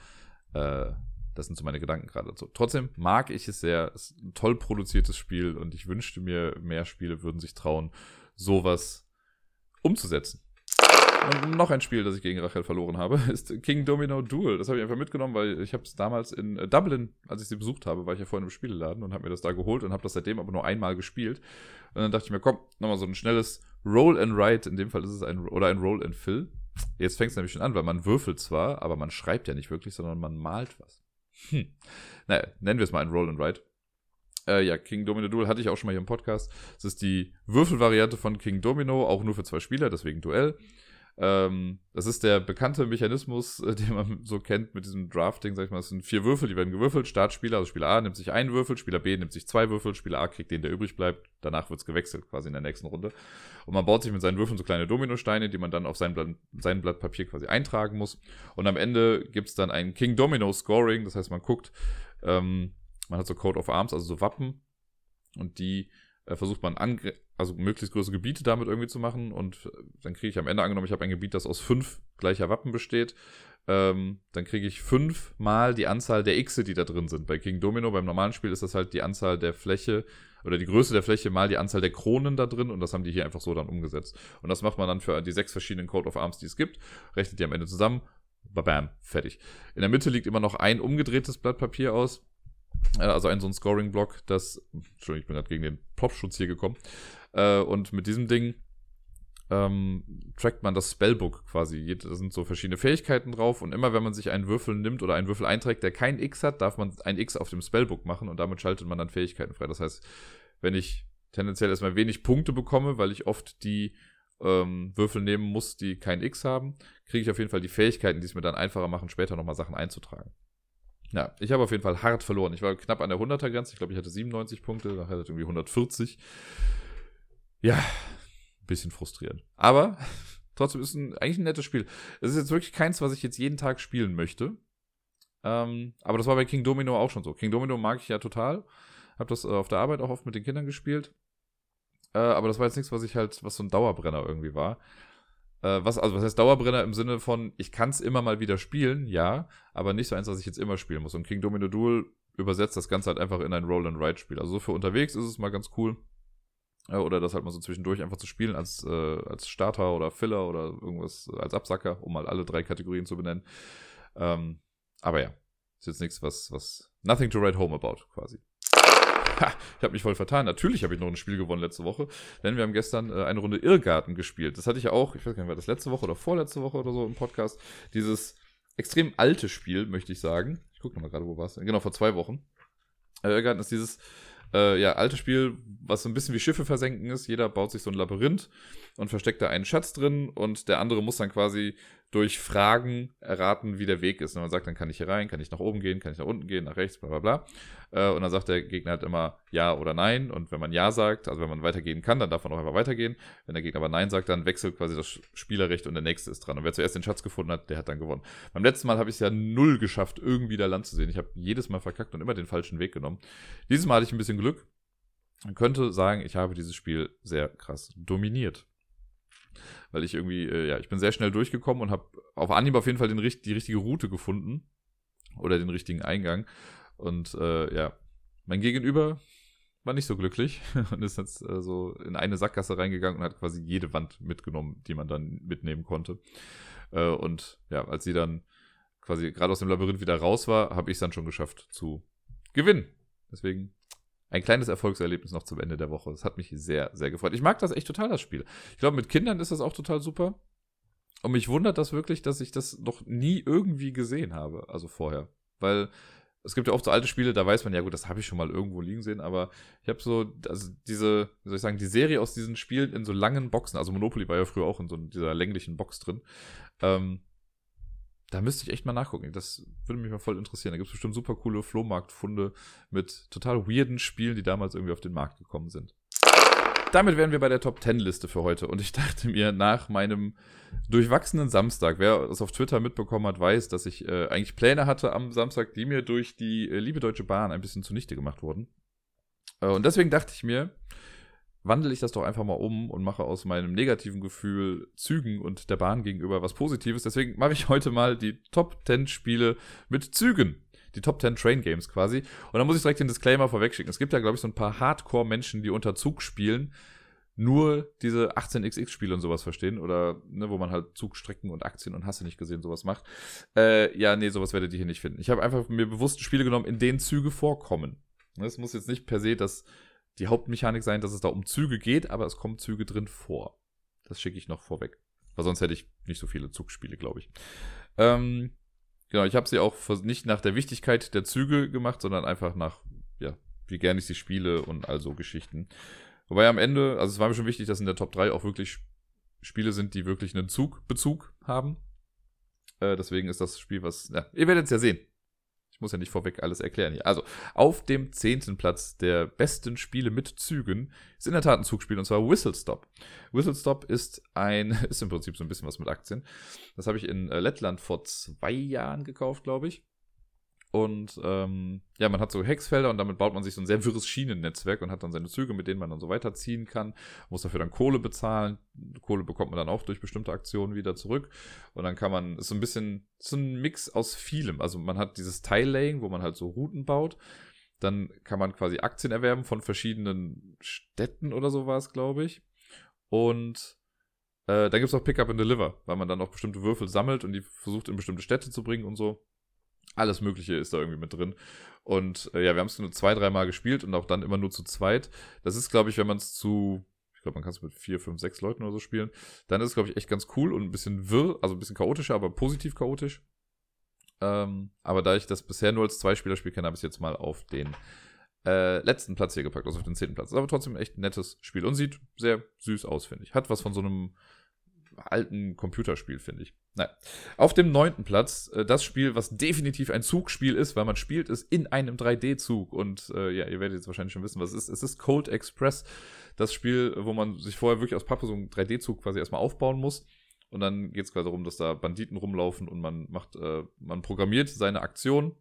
äh, das sind so meine Gedanken gerade dazu. Trotzdem mag ich es sehr. Es ist ein toll produziertes Spiel und ich wünschte mir, mehr Spiele würden sich trauen, sowas umzusetzen. Und noch ein Spiel, das ich gegen Rachel verloren habe, [LAUGHS] ist King Domino Duel. Das habe ich einfach mitgenommen, weil ich habe es damals in äh, Dublin, als ich sie besucht habe, war ich ja vorhin im Spieleladen und habe mir das da geholt und habe das seitdem aber nur einmal gespielt. Und dann dachte ich mir, komm, nochmal so ein schnelles Roll and Write. In dem Fall ist es ein, oder ein Roll and Fill. Jetzt fängt es nämlich schon an, weil man würfelt zwar, aber man schreibt ja nicht wirklich, sondern man malt was. Hm. Naja, nennen wir es mal ein Roll and Write. Äh, ja, King Domino Duel hatte ich auch schon mal hier im Podcast. Es ist die Würfelvariante von King Domino, auch nur für zwei Spieler, deswegen Duell. Ähm, das ist der bekannte Mechanismus, [LAUGHS] äh, den man so kennt mit diesem Drafting, sag ich mal. Es sind vier Würfel, die werden gewürfelt. Startspieler, also Spieler A nimmt sich einen Würfel, Spieler B nimmt sich zwei Würfel, Spieler A kriegt den, der übrig bleibt. Danach wird's gewechselt, quasi in der nächsten Runde. Und man baut sich mit seinen Würfeln so kleine Dominosteine, die man dann auf sein Blatt, sein Blatt Papier quasi eintragen muss. Und am Ende gibt's dann ein King Domino Scoring, das heißt, man guckt, ähm, man hat so Code of Arms, also so Wappen. Und die versucht man angre also möglichst große Gebiete damit irgendwie zu machen. Und äh, dann kriege ich am Ende angenommen, ich habe ein Gebiet, das aus fünf gleicher Wappen besteht. Ähm, dann kriege ich fünfmal die Anzahl der Xe, die da drin sind. Bei King Domino, beim normalen Spiel, ist das halt die Anzahl der Fläche oder die Größe der Fläche mal die Anzahl der Kronen da drin und das haben die hier einfach so dann umgesetzt. Und das macht man dann für die sechs verschiedenen Code of Arms, die es gibt, rechnet die am Ende zusammen, bam, fertig. In der Mitte liegt immer noch ein umgedrehtes Blatt Papier aus äh, also ein so ein Scoring-Block, das, Entschuldigung, ich bin gerade gegen den Plopschutz hier gekommen. Äh, und mit diesem Ding ähm, trackt man das Spellbook quasi. Da sind so verschiedene Fähigkeiten drauf und immer wenn man sich einen Würfel nimmt oder einen Würfel einträgt, der kein X hat, darf man ein X auf dem Spellbook machen und damit schaltet man dann Fähigkeiten frei. Das heißt, wenn ich tendenziell erstmal wenig Punkte bekomme, weil ich oft die ähm, Würfel nehmen muss, die kein X haben, kriege ich auf jeden Fall die Fähigkeiten, die es mir dann einfacher machen, später nochmal Sachen einzutragen. Ja, ich habe auf jeden Fall hart verloren. Ich war knapp an der 100er-Grenze. Ich glaube, ich hatte 97 Punkte, nachher hatte ich irgendwie 140. Ja, ein bisschen frustrierend. Aber [LAUGHS] trotzdem ist es eigentlich ein nettes Spiel. Es ist jetzt wirklich keins, was ich jetzt jeden Tag spielen möchte. Ähm, aber das war bei King Domino auch schon so. King Domino mag ich ja total. Hab das äh, auf der Arbeit auch oft mit den Kindern gespielt. Äh, aber das war jetzt nichts, was ich halt, was so ein Dauerbrenner irgendwie war. Äh, was, also was heißt Dauerbrenner im Sinne von, ich kann es immer mal wieder spielen, ja, aber nicht so eins, was ich jetzt immer spielen muss. Und King Domino Duel übersetzt das Ganze halt einfach in ein Roll-and-Ride-Spiel. Also so für unterwegs ist es mal ganz cool. Äh, oder das halt mal so zwischendurch einfach zu spielen als, äh, als Starter oder Filler oder irgendwas als Absacker, um mal alle drei Kategorien zu benennen. Ähm, aber ja, ist jetzt nichts, was, was, nothing to write home about, quasi. Ha, ich habe mich voll vertan. Natürlich habe ich noch ein Spiel gewonnen letzte Woche, denn wir haben gestern äh, eine Runde Irrgarten gespielt. Das hatte ich auch, ich weiß gar nicht, war das letzte Woche oder vorletzte Woche oder so im Podcast. Dieses extrem alte Spiel, möchte ich sagen. Ich gucke nochmal gerade, wo war es? Genau, vor zwei Wochen. Äh, Irrgarten ist dieses äh, ja, altes Spiel, was so ein bisschen wie Schiffe versenken ist. Jeder baut sich so ein Labyrinth und versteckt da einen Schatz drin und der andere muss dann quasi durch Fragen erraten, wie der Weg ist. Und man sagt, dann kann ich hier rein, kann ich nach oben gehen, kann ich nach unten gehen, nach rechts, bla bla bla. Äh, und dann sagt der Gegner halt immer Ja oder Nein. Und wenn man Ja sagt, also wenn man weitergehen kann, dann darf man auch einfach weitergehen. Wenn der Gegner aber Nein sagt, dann wechselt quasi das Spielerrecht und der nächste ist dran. Und wer zuerst den Schatz gefunden hat, der hat dann gewonnen. Beim letzten Mal habe ich es ja null geschafft, irgendwie da Land zu sehen. Ich habe jedes Mal verkackt und immer den falschen Weg genommen. Dieses Mal hatte ich ein bisschen Glück. Man könnte sagen, ich habe dieses Spiel sehr krass dominiert weil ich irgendwie, äh, ja, ich bin sehr schnell durchgekommen und habe auf Anhieb auf jeden Fall den, die richtige Route gefunden oder den richtigen Eingang. Und äh, ja, mein Gegenüber war nicht so glücklich [LAUGHS] und ist jetzt äh, so in eine Sackgasse reingegangen und hat quasi jede Wand mitgenommen, die man dann mitnehmen konnte. Äh, und ja, als sie dann quasi gerade aus dem Labyrinth wieder raus war, habe ich es dann schon geschafft zu gewinnen. Deswegen ein kleines Erfolgserlebnis noch zum Ende der Woche. Das hat mich sehr, sehr gefreut. Ich mag das echt total, das Spiel. Ich glaube, mit Kindern ist das auch total super. Und mich wundert das wirklich, dass ich das noch nie irgendwie gesehen habe, also vorher. Weil es gibt ja oft so alte Spiele, da weiß man ja gut, das habe ich schon mal irgendwo liegen sehen, aber ich habe so, also diese, wie soll ich sagen, die Serie aus diesen Spielen in so langen Boxen, also Monopoly war ja früher auch in so dieser länglichen Box drin, ähm, da müsste ich echt mal nachgucken. Das würde mich mal voll interessieren. Da gibt es bestimmt super coole Flohmarktfunde mit total weirden Spielen, die damals irgendwie auf den Markt gekommen sind. Damit wären wir bei der Top 10 Liste für heute. Und ich dachte mir, nach meinem durchwachsenen Samstag, wer es auf Twitter mitbekommen hat, weiß, dass ich äh, eigentlich Pläne hatte am Samstag, die mir durch die äh, liebe Deutsche Bahn ein bisschen zunichte gemacht wurden. Äh, und deswegen dachte ich mir, wandle ich das doch einfach mal um und mache aus meinem negativen Gefühl Zügen und der Bahn gegenüber was Positives. Deswegen mache ich heute mal die Top 10 Spiele mit Zügen. Die Top 10 Train Games quasi. Und dann muss ich direkt den Disclaimer vorwegschicken. Es gibt ja, glaube ich, so ein paar Hardcore-Menschen, die unter Zug spielen, nur diese 18xx-Spiele und sowas verstehen. Oder, ne, wo man halt Zugstrecken und Aktien und Hasse nicht gesehen sowas macht. Äh, ja, nee, sowas werdet ihr hier nicht finden. Ich habe einfach mir bewusst Spiele genommen, in denen Züge vorkommen. Es muss jetzt nicht per se das die Hauptmechanik sein, dass es da um Züge geht, aber es kommen Züge drin vor. Das schicke ich noch vorweg. Weil sonst hätte ich nicht so viele Zugspiele, glaube ich. Ähm, genau, ich habe sie auch nicht nach der Wichtigkeit der Züge gemacht, sondern einfach nach, ja, wie gerne ich sie spiele und all so Geschichten. Wobei am Ende, also es war mir schon wichtig, dass in der Top 3 auch wirklich Spiele sind, die wirklich einen Zugbezug haben. Äh, deswegen ist das Spiel, was, ja, ihr werdet es ja sehen. Muss ja nicht vorweg alles erklären hier. Also, auf dem zehnten Platz der besten Spiele mit Zügen ist in der Tat ein Zugspiel und zwar Whistle Stop. Whistle Stop ist ein, [LAUGHS] ist im Prinzip so ein bisschen was mit Aktien. Das habe ich in äh, Lettland vor zwei Jahren gekauft, glaube ich. Und ähm, ja, man hat so Hexfelder und damit baut man sich so ein sehr wirres Schienennetzwerk und hat dann seine Züge, mit denen man dann so weiterziehen kann. Muss dafür dann Kohle bezahlen. Kohle bekommt man dann auch durch bestimmte Aktionen wieder zurück. Und dann kann man, ist so ein bisschen, so ein Mix aus vielem. Also man hat dieses Tile-Laying, wo man halt so Routen baut. Dann kann man quasi Aktien erwerben von verschiedenen Städten oder sowas, glaube ich. Und äh, dann gibt es auch Pickup and Deliver, weil man dann auch bestimmte Würfel sammelt und die versucht in bestimmte Städte zu bringen und so. Alles Mögliche ist da irgendwie mit drin. Und äh, ja, wir haben es nur zwei, dreimal gespielt und auch dann immer nur zu zweit. Das ist, glaube ich, wenn man es zu, ich glaube, man kann es mit vier, fünf, sechs Leuten oder so spielen, dann ist es, glaube ich, echt ganz cool und ein bisschen wirr, also ein bisschen chaotischer, aber positiv chaotisch. Ähm, aber da ich das bisher nur als Zwei-Spieler-Spiel kenne, habe ich es jetzt mal auf den äh, letzten Platz hier gepackt, also auf den zehnten Platz. Ist aber trotzdem echt ein nettes Spiel und sieht sehr süß aus, finde ich. Hat was von so einem alten Computerspiel, finde ich. Naja. Auf dem neunten Platz äh, das Spiel, was definitiv ein Zugspiel ist, weil man spielt es in einem 3D-Zug. Und äh, ja, ihr werdet jetzt wahrscheinlich schon wissen, was es ist. Es ist Cold Express, das Spiel, wo man sich vorher wirklich aus Pappe so einen 3D-Zug quasi erstmal aufbauen muss. Und dann geht es quasi darum, dass da Banditen rumlaufen und man macht, äh, man programmiert seine Aktion.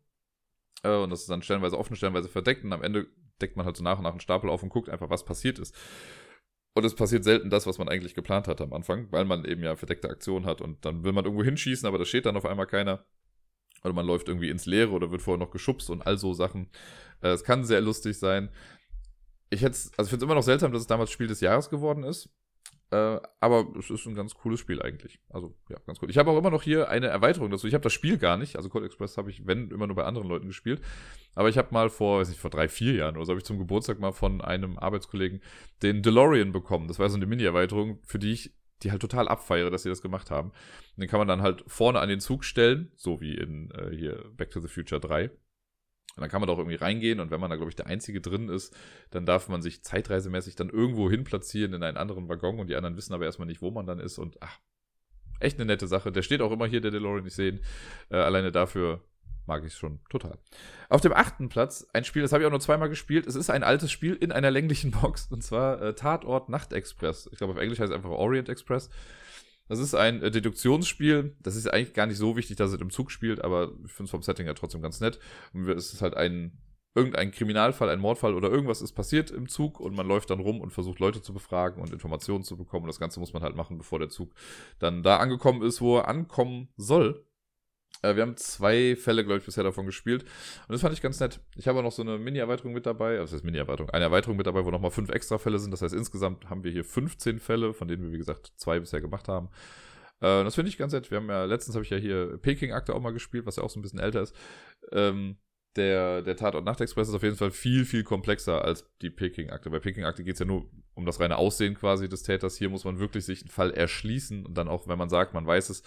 Äh, und das ist dann stellenweise offen, stellenweise verdeckt. Und am Ende deckt man halt so nach und nach einen Stapel auf und guckt einfach, was passiert ist. Und es passiert selten das, was man eigentlich geplant hat am Anfang, weil man eben ja verdeckte Aktionen hat und dann will man irgendwo hinschießen, aber da steht dann auf einmal keiner. Oder man läuft irgendwie ins Leere oder wird vorher noch geschubst und all so Sachen. Äh, es kann sehr lustig sein. Ich hätte also ich finde es immer noch seltsam, dass es damals Spiel des Jahres geworden ist. Äh, aber es ist ein ganz cooles Spiel eigentlich. Also, ja, ganz cool. Ich habe auch immer noch hier eine Erweiterung dazu. Ich habe das Spiel gar nicht. Also, Code Express habe ich, wenn, immer nur bei anderen Leuten gespielt. Aber ich habe mal vor, weiß nicht, vor drei, vier Jahren oder so, habe ich zum Geburtstag mal von einem Arbeitskollegen den DeLorean bekommen. Das war so eine Mini-Erweiterung, für die ich die halt total abfeiere, dass sie das gemacht haben. Und den kann man dann halt vorne an den Zug stellen, so wie in äh, hier Back to the Future 3. Und dann kann man doch irgendwie reingehen und wenn man da, glaube ich, der Einzige drin ist, dann darf man sich zeitreisemäßig dann irgendwo hin platzieren in einen anderen Waggon und die anderen wissen aber erstmal nicht, wo man dann ist und ach, echt eine nette Sache. Der steht auch immer hier, der DeLorean, ich sehe ihn. Äh, alleine dafür mag ich es schon total. Auf dem achten Platz ein Spiel, das habe ich auch nur zweimal gespielt. Es ist ein altes Spiel in einer länglichen [LAUGHS] Box und zwar äh, Tatort Nachtexpress. Ich glaube, auf Englisch heißt es einfach Orient Express. Das ist ein äh, Deduktionsspiel. Das ist eigentlich gar nicht so wichtig, dass es im Zug spielt, aber ich finde es vom Setting ja trotzdem ganz nett. Und es ist halt ein irgendein Kriminalfall, ein Mordfall oder irgendwas ist passiert im Zug und man läuft dann rum und versucht Leute zu befragen und Informationen zu bekommen. Und das Ganze muss man halt machen, bevor der Zug dann da angekommen ist, wo er ankommen soll. Äh, wir haben zwei Fälle, glaube ich, bisher davon gespielt. Und das fand ich ganz nett. Ich habe auch noch so eine Mini-Erweiterung mit dabei. Also, das heißt Mini-Erweiterung. Eine Erweiterung mit dabei, wo nochmal fünf extra Fälle sind. Das heißt, insgesamt haben wir hier 15 Fälle, von denen wir, wie gesagt, zwei bisher gemacht haben. Äh, das finde ich ganz nett. Wir haben ja, letztens habe ich ja hier Peking-Akte auch mal gespielt, was ja auch so ein bisschen älter ist. Ähm, der, der Tatort Nachtexpress ist auf jeden Fall viel, viel komplexer als die Peking-Akte. Bei Peking-Akte geht es ja nur um das reine Aussehen quasi des Täters. Hier muss man wirklich sich einen Fall erschließen und dann auch, wenn man sagt, man weiß es,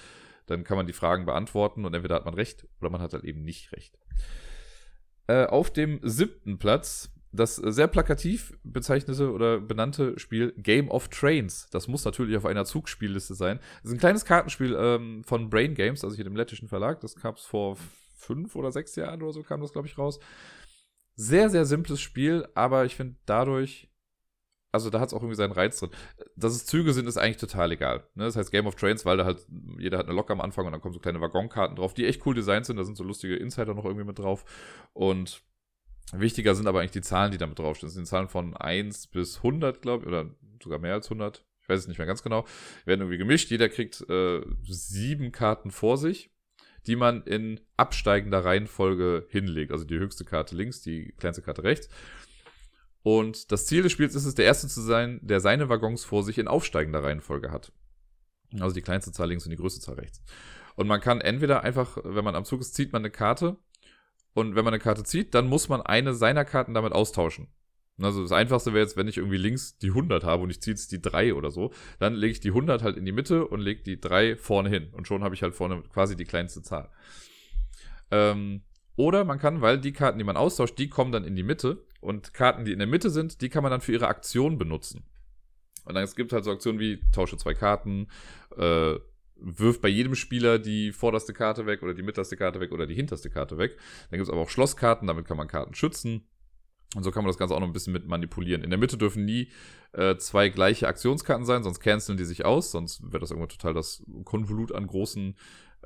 dann kann man die Fragen beantworten und entweder hat man recht oder man hat halt eben nicht recht. Äh, auf dem siebten Platz das sehr plakativ bezeichnete oder benannte Spiel Game of Trains. Das muss natürlich auf einer Zugspielliste sein. Das ist ein kleines Kartenspiel ähm, von Brain Games, also hier dem lettischen Verlag. Das gab es vor fünf oder sechs Jahren oder so, kam das, glaube ich, raus. Sehr, sehr simples Spiel, aber ich finde dadurch also da hat es auch irgendwie seinen Reiz drin. Dass es Züge sind, ist eigentlich total egal. Ne? Das heißt Game of Trains, weil da halt, jeder hat eine Lok am Anfang und dann kommen so kleine Waggonkarten drauf, die echt cool designt sind. Da sind so lustige Insider noch irgendwie mit drauf. Und wichtiger sind aber eigentlich die Zahlen, die da mit draufstehen. Das sind Zahlen von 1 bis 100, glaube ich, oder sogar mehr als 100. Ich weiß es nicht mehr ganz genau. Werden irgendwie gemischt. Jeder kriegt äh, sieben Karten vor sich die man in absteigender Reihenfolge hinlegt. Also die höchste Karte links, die kleinste Karte rechts. Und das Ziel des Spiels ist es, der Erste zu sein, der seine Waggons vor sich in aufsteigender Reihenfolge hat. Also die kleinste Zahl links und die größte Zahl rechts. Und man kann entweder einfach, wenn man am Zug ist, zieht man eine Karte. Und wenn man eine Karte zieht, dann muss man eine seiner Karten damit austauschen. Also das Einfachste wäre jetzt, wenn ich irgendwie links die 100 habe und ich ziehe jetzt die 3 oder so, dann lege ich die 100 halt in die Mitte und lege die 3 vorne hin. Und schon habe ich halt vorne quasi die kleinste Zahl. Ähm, oder man kann, weil die Karten, die man austauscht, die kommen dann in die Mitte Und Karten, die in der Mitte sind, die kann man dann für ihre Aktion benutzen. Und dann gibt es halt so Aktionen wie tausche zwei Karten, äh, wirft bei jedem Spieler die vorderste Karte weg oder die mittlerste Karte weg oder die hinterste Karte weg. Dann gibt es aber auch Schlosskarten, damit kann man Karten schützen. Und so kann man das Ganze auch noch ein bisschen mit manipulieren. In der Mitte dürfen nie äh, zwei gleiche Aktionskarten sein, sonst canceln die sich aus, sonst wird das irgendwann total das Konvolut an großen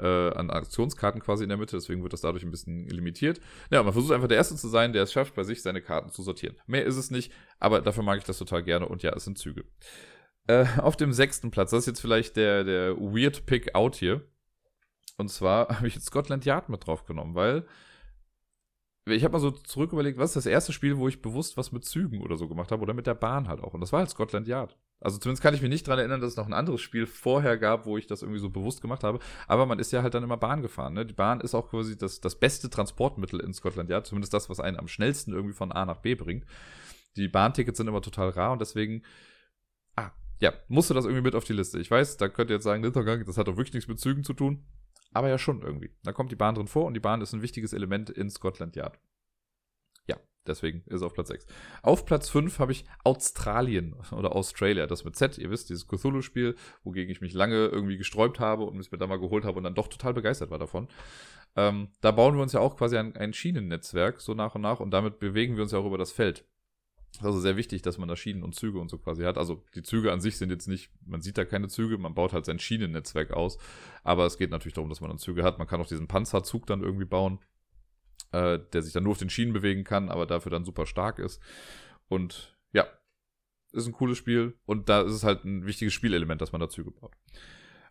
äh, an Aktionskarten quasi in der Mitte, deswegen wird das dadurch ein bisschen limitiert. Ja, man versucht einfach der Erste zu sein, der es schafft, bei sich seine Karten zu sortieren. Mehr ist es nicht, aber dafür mag ich das total gerne und ja, es sind Züge. Äh, auf dem sechsten Platz, das ist jetzt vielleicht der, der Weird Pick Out hier. Und zwar [LAUGHS] habe ich jetzt Scotland Yard mit drauf genommen, weil ich habe mal so zurück überlegt, was ist das erste Spiel, wo ich bewusst was mit Zügen oder so gemacht habe oder mit der Bahn halt auch. Und das war halt Scotland Yard. Also zumindest kann ich mich nicht daran erinnern, dass es noch ein anderes Spiel vorher gab, wo ich das irgendwie so bewusst gemacht habe. Aber man ist ja halt dann immer Bahn gefahren. Ne? Die Bahn ist auch quasi das, das beste Transportmittel in Scotland Yard. Zumindest das, was einen am schnellsten irgendwie von A nach B bringt. Die Bahntickets sind immer total rar und deswegen, ah, ja, musste das irgendwie mit auf die Liste. Ich weiß, da könnt ihr jetzt sagen, das hat doch wirklich nichts mit Zügen zu tun. Aber ja schon irgendwie. Da kommt die Bahn drin vor und die Bahn ist ein wichtiges Element in Scotland Yard. Deswegen ist auf Platz 6. Auf Platz 5 habe ich Australien oder Australia, das mit Z, ihr wisst, dieses Cthulhu-Spiel, wogegen ich mich lange irgendwie gesträubt habe und es mir da mal geholt habe und dann doch total begeistert war davon. Ähm, da bauen wir uns ja auch quasi ein, ein Schienennetzwerk so nach und nach und damit bewegen wir uns ja auch über das Feld. Also sehr wichtig, dass man da Schienen und Züge und so quasi hat. Also die Züge an sich sind jetzt nicht, man sieht da keine Züge, man baut halt sein Schienennetzwerk aus. Aber es geht natürlich darum, dass man dann Züge hat. Man kann auch diesen Panzerzug dann irgendwie bauen, äh, der sich dann nur auf den Schienen bewegen kann, aber dafür dann super stark ist. Und ja, ist ein cooles Spiel. Und da ist es halt ein wichtiges Spielelement, dass man da Züge baut.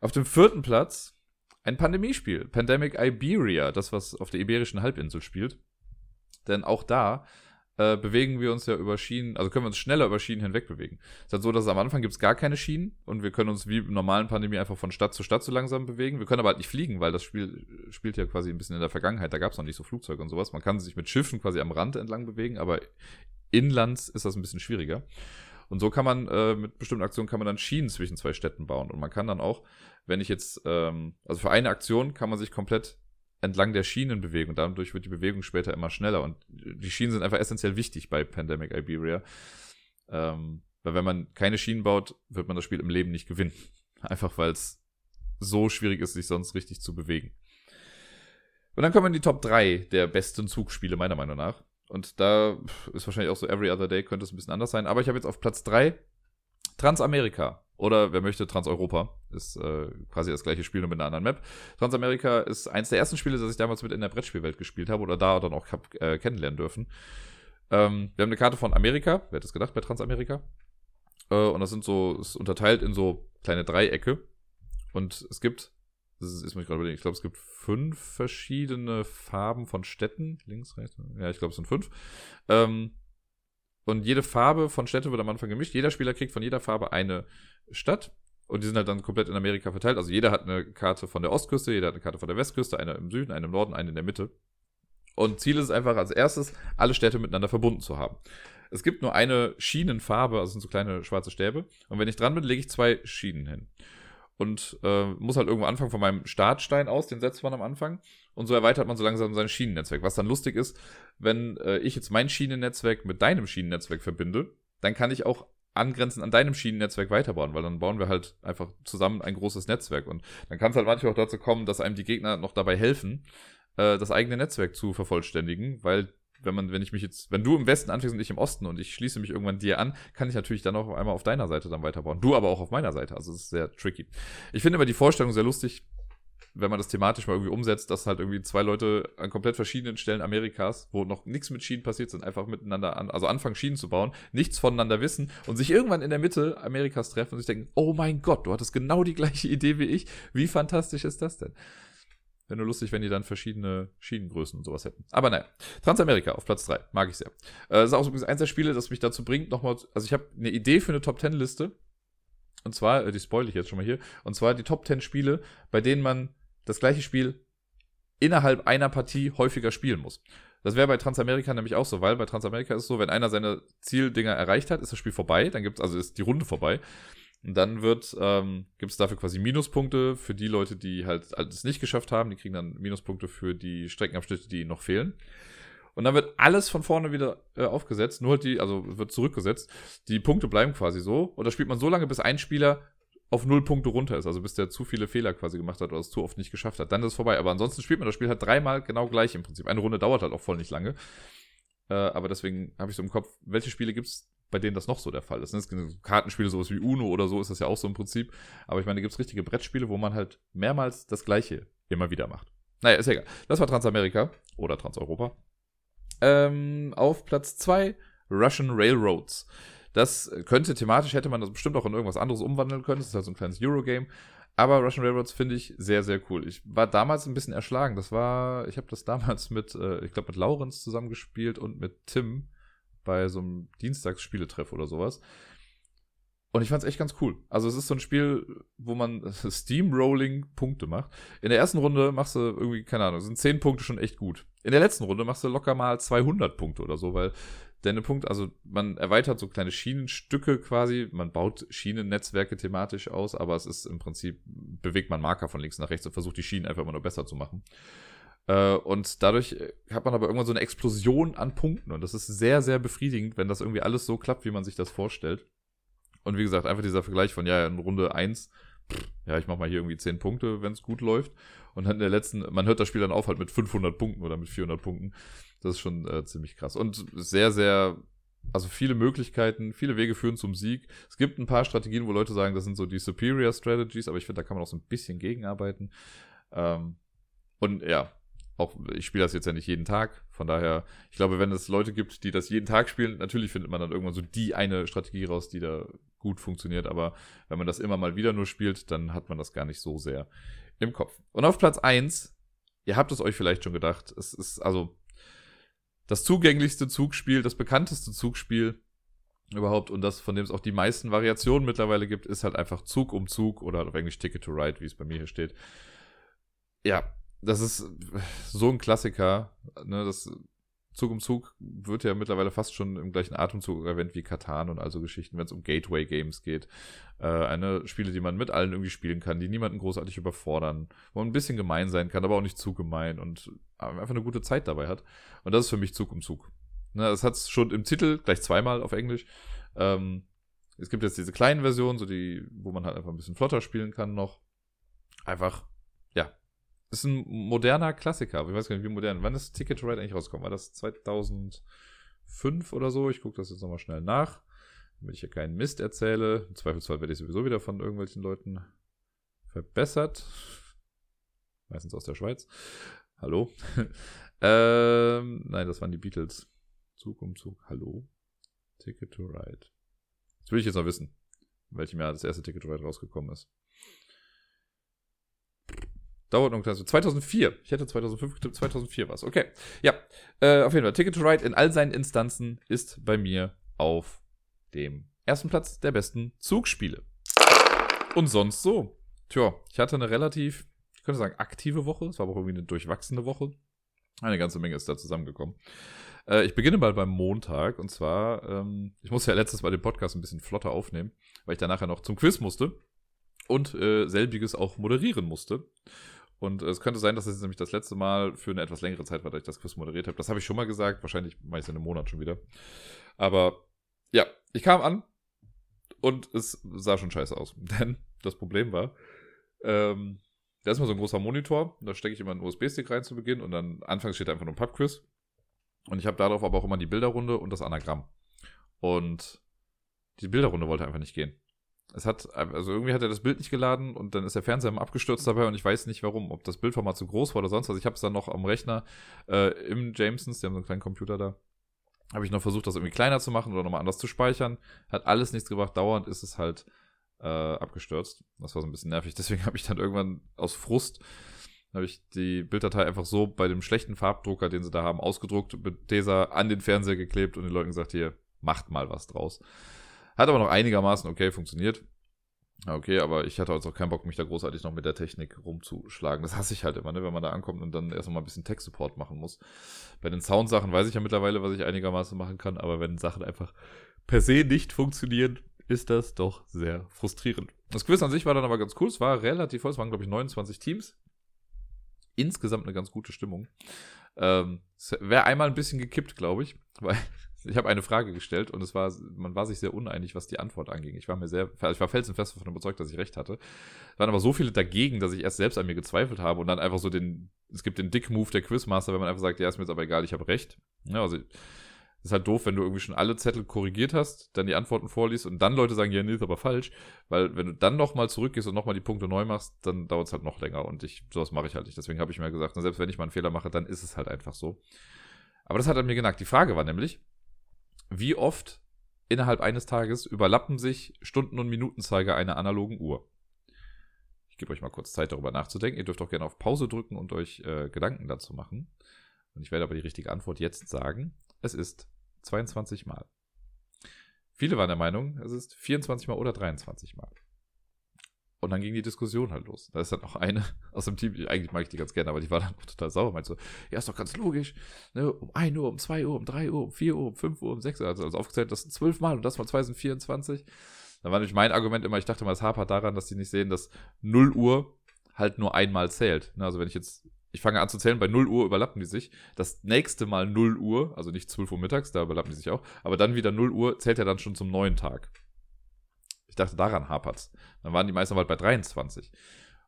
Auf dem vierten Platz ein Pandemiespiel, Pandemic Iberia, das was auf der Iberischen Halbinsel spielt. Denn auch da äh, bewegen wir uns ja über Schienen, also können wir uns schneller über Schienen hinweg bewegen. Es ist halt so, dass am Anfang gibt es gar keine Schienen und wir können uns wie im normalen Pandemie einfach von Stadt zu Stadt so langsam bewegen. Wir können aber halt nicht fliegen, weil das Spiel spielt ja quasi ein bisschen in der Vergangenheit. Da gab es noch nicht so Flugzeuge und sowas. Man kann sich mit Schiffen quasi am Rand entlang bewegen, aber inlands ist das ein bisschen schwieriger. Und so kann man äh, mit bestimmten Aktionen kann man dann Schienen zwischen zwei Städten bauen. Und man kann dann auch, wenn ich jetzt, ähm, also für eine Aktion kann man sich komplett entlang der Schienen bewegen und dadurch wird die Bewegung später immer schneller. Und die Schienen sind einfach essentiell wichtig bei Pandemic Iberia. Ähm, weil wenn man keine Schienen baut, wird man das Spiel im Leben nicht gewinnen. [LAUGHS] Einfach weil es so schwierig ist, sich sonst richtig zu bewegen. Und dann kommen wir in die Top 3 der besten Zugspiele, meiner Meinung nach. Und da ist wahrscheinlich auch so Every Other Day könnte es ein bisschen anders sein. Aber ich habe jetzt auf Platz 3 Transamerika. Oder wer möchte, Transeuropa. Ist äh, quasi das gleiche Spiel, nur mit einer anderen Map. Transamerika ist eins der ersten Spiele, das ich damals mit in der Brettspielwelt gespielt habe oder da dann auch hab, äh, kennenlernen dürfen. Ähm, wir haben eine Karte von Amerika. Wer hätte es gedacht bei Transamerika? Äh, und das sind so, ist unterteilt in so kleine Dreiecke. Und es gibt, das ist, ist mir gerade überlegen, ich glaube, es gibt fünf verschiedene Farben von Städten. Links, rechts. Ja, ich glaube, es sind fünf. Ähm, und jede Farbe von Städte wird am Anfang gemischt. Jeder Spieler kriegt von jeder Farbe eine Stadt. Und die sind halt dann komplett in Amerika verteilt. Also jeder hat eine Karte von der Ostküste, jeder hat eine Karte von der Westküste, eine im Süden, eine im Norden, eine in der Mitte. Und Ziel ist es einfach als erstes, alle Städte miteinander verbunden zu haben. Es gibt nur eine Schienenfarbe, also sind so kleine schwarze Stäbe. Und wenn ich dran bin, lege ich zwei Schienen hin und äh, muss halt irgendwo anfangen von meinem Startstein aus, den setzt man am Anfang. Und so erweitert man so langsam sein Schienennetzwerk. Was dann lustig ist, wenn äh, ich jetzt mein Schienennetzwerk mit deinem Schienennetzwerk verbinde, dann kann ich auch angrenzend an deinem Schienennetzwerk weiterbauen, weil dann bauen wir halt einfach zusammen ein großes Netzwerk. Und dann kann es halt manchmal auch dazu kommen, dass einem die Gegner noch dabei helfen, äh, das eigene Netzwerk zu vervollständigen, weil wenn man, wenn ich mich jetzt, wenn du im Westen anfängst und ich im Osten und ich schließe mich irgendwann dir an, kann ich natürlich dann auch einmal auf deiner Seite dann weiterbauen. Du aber auch auf meiner Seite. Also es ist sehr tricky. Ich finde aber die Vorstellung sehr lustig, wenn man das thematisch mal irgendwie umsetzt, dass halt irgendwie zwei Leute an komplett verschiedenen Stellen Amerikas, wo noch nichts mit Schienen passiert sind, einfach miteinander an, also anfangen Schienen zu bauen, nichts voneinander wissen und sich irgendwann in der Mitte Amerikas treffen und sich denken, oh mein Gott, du hattest genau die gleiche [LAUGHS] Idee wie ich. Wie fantastisch ist das denn? Wäre nur lustig, wenn die dann verschiedene Schienengrößen und sowas hätten. Aber naja, Transamerika auf Platz 3. Mag ich sehr. Äh, das ist auch übrigens eins der Spiele, das mich dazu bringt, nochmal, also ich habe eine Idee für eine Top 10 Liste. Und zwar, äh, die spoil ich jetzt schon mal hier. Und zwar die Top 10 Spiele, bei denen man das gleiche Spiel innerhalb einer Partie häufiger spielen muss. Das wäre bei Transamerika nämlich auch so, weil bei Transamerika ist es so, wenn einer seine Zieldinger erreicht hat, ist das Spiel vorbei, dann gibt's also ist die Runde vorbei. Und dann wird, ähm, gibt es dafür quasi Minuspunkte für die Leute, die halt es nicht geschafft haben. Die kriegen dann Minuspunkte für die Streckenabschnitte, die noch fehlen. Und dann wird alles von vorne wieder äh, aufgesetzt, nur halt die, also wird zurückgesetzt. Die Punkte bleiben quasi so. Und da spielt man so lange, bis ein Spieler auf null Punkte runter ist, also bis der zu viele Fehler quasi gemacht hat oder es zu oft nicht geschafft hat. Dann ist es vorbei. Aber ansonsten spielt man das Spiel halt dreimal genau gleich im Prinzip. Eine Runde dauert halt auch voll nicht lange. Äh, aber deswegen habe ich so im Kopf, welche Spiele gibt es, bei denen das noch so der Fall ist. Ne? Es gibt Kartenspiele, sowas wie Uno oder so, ist das ja auch so im Prinzip. Aber ich meine, da gibt es richtige Brettspiele, wo man halt mehrmals das Gleiche immer wieder macht. Naja, ist egal. Das war Transamerika oder Transeuropa. Ähm, auf Platz 2 Russian Railroads. Das könnte thematisch, hätte man das bestimmt auch in irgendwas anderes umwandeln können. Das ist halt so ein kleines Eurogame. Aber Russian Railroads finde ich sehr, sehr cool. Ich war damals ein bisschen erschlagen. Das war, ich habe das damals [LAUGHS] mit, äh, ich glaube, mit Laurenz zusammengespielt und mit Tim bei so einem Dienstagsspieletreff oder sowas. Und ich fand es echt ganz cool. Also es ist so ein Spiel, wo man [LAUGHS] Steamrolling Punkte macht. In der ersten Runde machst du irgendwie, keine Ahnung, sind 10 Punkte schon echt gut. In der letzten Runde machst du locker mal 200 Punkte oder so, weil deine Punkt, also man erweitert so kleine Schienenstücke quasi, man baut Schienennetzwerke thematisch aus, aber es ist im Prinzip, bewegt man Marker von links nach rechts und versucht die Schienen einfach immer nur besser zu machen. Äh, und dadurch hat man aber irgendwann so eine Explosion an Punkten und das ist sehr, sehr befriedigend, wenn das irgendwie alles so klappt, wie man sich das vorstellt. Und wie gesagt, einfach dieser Vergleich von, ja, in Runde 1, ja, ich mach mal hier irgendwie 10 Punkte, wenn es gut läuft. Und dann in der letzten, man hört das Spiel dann auf halt mit 500 Punkten oder mit 400 Punkten. Das ist schon äh, ziemlich krass. Und sehr, sehr, also viele Möglichkeiten, viele Wege führen zum Sieg. Es gibt ein paar Strategien, wo Leute sagen, das sind so die Superior Strategies, aber ich finde, da kann man auch so ein bisschen gegenarbeiten. Ähm, und ja, auch ich spiele das jetzt ja nicht jeden Tag. Von daher, ich glaube, wenn es Leute gibt, die das jeden Tag spielen, natürlich findet man dann irgendwann so die eine Strategie raus, die da gut funktioniert. Aber wenn man das immer mal wieder nur spielt, dann hat man das gar nicht so sehr im Kopf. Und auf Platz 1, ihr habt es euch vielleicht schon gedacht, es ist also das zugänglichste Zugspiel, das bekannteste Zugspiel überhaupt und das, von dem es auch die meisten Variationen mittlerweile gibt, ist halt einfach Zug um Zug oder auf Englisch Ticket to Ride, wie es bei mir hier steht. Ja, das ist so ein Klassiker. Ne, das Zug um Zug wird ja mittlerweile fast schon im gleichen Atemzug erwähnt wie Katan und also Geschichten, wenn es um Gateway-Games geht. Äh, eine Spiele, die man mit allen irgendwie spielen kann, die niemanden großartig überfordern, wo man ein bisschen gemein sein kann, aber auch nicht zu gemein und einfach eine gute Zeit dabei hat. Und das ist für mich Zug um Zug. Ne, das hat es schon im Titel, gleich zweimal auf Englisch. Ähm, es gibt jetzt diese kleinen Versionen, so die, wo man halt einfach ein bisschen flotter spielen kann noch. Einfach, ist ein moderner Klassiker, ich weiß gar nicht, wie modern. Wann ist Ticket to Ride eigentlich rausgekommen? War das 2005 oder so? Ich gucke das jetzt nochmal schnell nach, damit ich hier keinen Mist erzähle. Im Zweifelsfall werde ich sowieso wieder von irgendwelchen Leuten verbessert. Meistens aus der Schweiz. Hallo. [LAUGHS] ähm, nein, das waren die Beatles. Zug um Zug. Hallo. Ticket to Ride. Das will ich jetzt noch wissen, in welchem Jahr das erste Ticket to Ride rausgekommen ist. Dauert noch also 2004. Ich hätte 2005 getippt, 2004 war es. Okay. Ja, äh, auf jeden Fall. Ticket to Ride in all seinen Instanzen ist bei mir auf dem ersten Platz der besten Zugspiele. Und sonst so. Tja, ich hatte eine relativ, ich könnte sagen, aktive Woche. Es war aber auch irgendwie eine durchwachsene Woche. Eine ganze Menge ist da zusammengekommen. Äh, ich beginne mal beim Montag. Und zwar, ähm, ich musste ja letztes Mal den Podcast ein bisschen flotter aufnehmen, weil ich danach ja noch zum Quiz musste und äh, selbiges auch moderieren musste. Und es könnte sein, dass es nämlich das letzte Mal für eine etwas längere Zeit war, dass ich das Quiz moderiert habe. Das habe ich schon mal gesagt. Wahrscheinlich mache ich es in einem Monat schon wieder. Aber ja, ich kam an und es sah schon scheiße aus. [LAUGHS] Denn das Problem war, ähm, da ist mal so ein großer Monitor. Da stecke ich immer einen USB-Stick rein zu Beginn und dann anfangs steht da einfach nur ein Pubquiz. Und ich habe darauf aber auch immer die Bilderrunde und das Anagramm. Und die Bilderrunde wollte einfach nicht gehen. Es hat, also irgendwie hat er das Bild nicht geladen und dann ist der Fernseher mal abgestürzt dabei und ich weiß nicht warum, ob das Bildformat zu groß war oder sonst was. Ich habe es dann noch am Rechner äh, im Jamesons, die haben so einen kleinen Computer da, habe ich noch versucht, das irgendwie kleiner zu machen oder nochmal anders zu speichern. Hat alles nichts gebracht. Dauernd ist es halt äh, abgestürzt. Das war so ein bisschen nervig. [LAUGHS] Deswegen habe ich dann irgendwann aus Frust habe ich die Bilddatei einfach so bei dem schlechten Farbdrucker, den sie da haben, ausgedruckt, mit Tesa an den Fernseher geklebt und den Leuten gesagt, hier, macht mal was draus. Hat aber noch einigermaßen okay funktioniert. Okay, aber ich hatte also auch keinen Bock, mich da großartig noch mit der Technik rumzuschlagen. Das hasse ich halt immer, ne, wenn man da ankommt und dann erstmal ein bisschen Tech-Support machen muss. Bei den Soundsachen weiß ich ja mittlerweile, was ich einigermaßen machen kann, aber wenn Sachen einfach per se nicht funktionieren, ist das doch sehr frustrierend. Das Quiz an sich war dann aber ganz cool. Es war relativ voll. Es waren, glaube ich, 29 Teams. Insgesamt eine ganz gute Stimmung. Ähm, es wäre einmal ein bisschen gekippt, glaube ich, [LAUGHS] weil ich habe eine Frage gestellt und es war, man war sich sehr uneinig, was die Antwort anging. Ich war mir sehr, ich war felsenfest davon überzeugt, dass ich recht hatte. Es waren aber so viele dagegen, dass ich erst selbst an mir gezweifelt habe und dann einfach so den, es gibt den Dick-Move der Quizmaster, wenn man einfach sagt, ja, ist mir jetzt aber egal, ich habe recht. Ja, also ist halt doof, wenn du irgendwie schon alle Zettel korrigiert hast, dann die Antworten vorliest und dann Leute sagen, ja, nee, ist aber falsch. Weil wenn du dann nochmal zurückgehst und nochmal die Punkte neu machst, dann dauert es halt noch länger. Und ich, sowas mache ich halt nicht. Deswegen habe ich mir gesagt, selbst wenn ich mal einen Fehler mache, dann ist es halt einfach so. Aber das hat an mir genagt. Die Frage war nämlich, wie oft innerhalb eines Tages überlappen sich Stunden- und Minutenzeiger einer analogen Uhr? Ich gebe euch mal kurz Zeit, darüber nachzudenken. Ihr dürft auch gerne auf Pause drücken und euch äh, Gedanken dazu machen. Und ich werde aber die richtige Antwort jetzt sagen. Es ist 22 Mal. Viele waren der Meinung, es ist 24 Mal oder 23 Mal. Und dann ging die Diskussion halt los. Da ist dann auch eine [LAUGHS] aus dem Team, eigentlich mag ich die ganz gerne, aber die war dann total sauer. Meinte so, ja, ist doch ganz logisch. Ne? Um 1 Uhr, um 2 Uhr, um 3 Uhr, um 4 Uhr, um 5 Uhr, um 6 Uhr. Also, also aufgezählt, das sind 12 Mal und das mal 2 sind 24. Da war nämlich mein Argument immer, ich dachte mal, es hapert daran, dass die nicht sehen, dass 0 Uhr halt nur einmal zählt. Ne? Also wenn ich jetzt ich fange an zu zählen, bei 0 Uhr überlappen die sich. Das nächste Mal 0 Uhr, also nicht 12 Uhr mittags, da überlappen die sich auch, aber dann wieder 0 Uhr zählt er dann schon zum neuen Tag. Ich dachte, daran hapert's. Dann waren die meisten halt bei 23.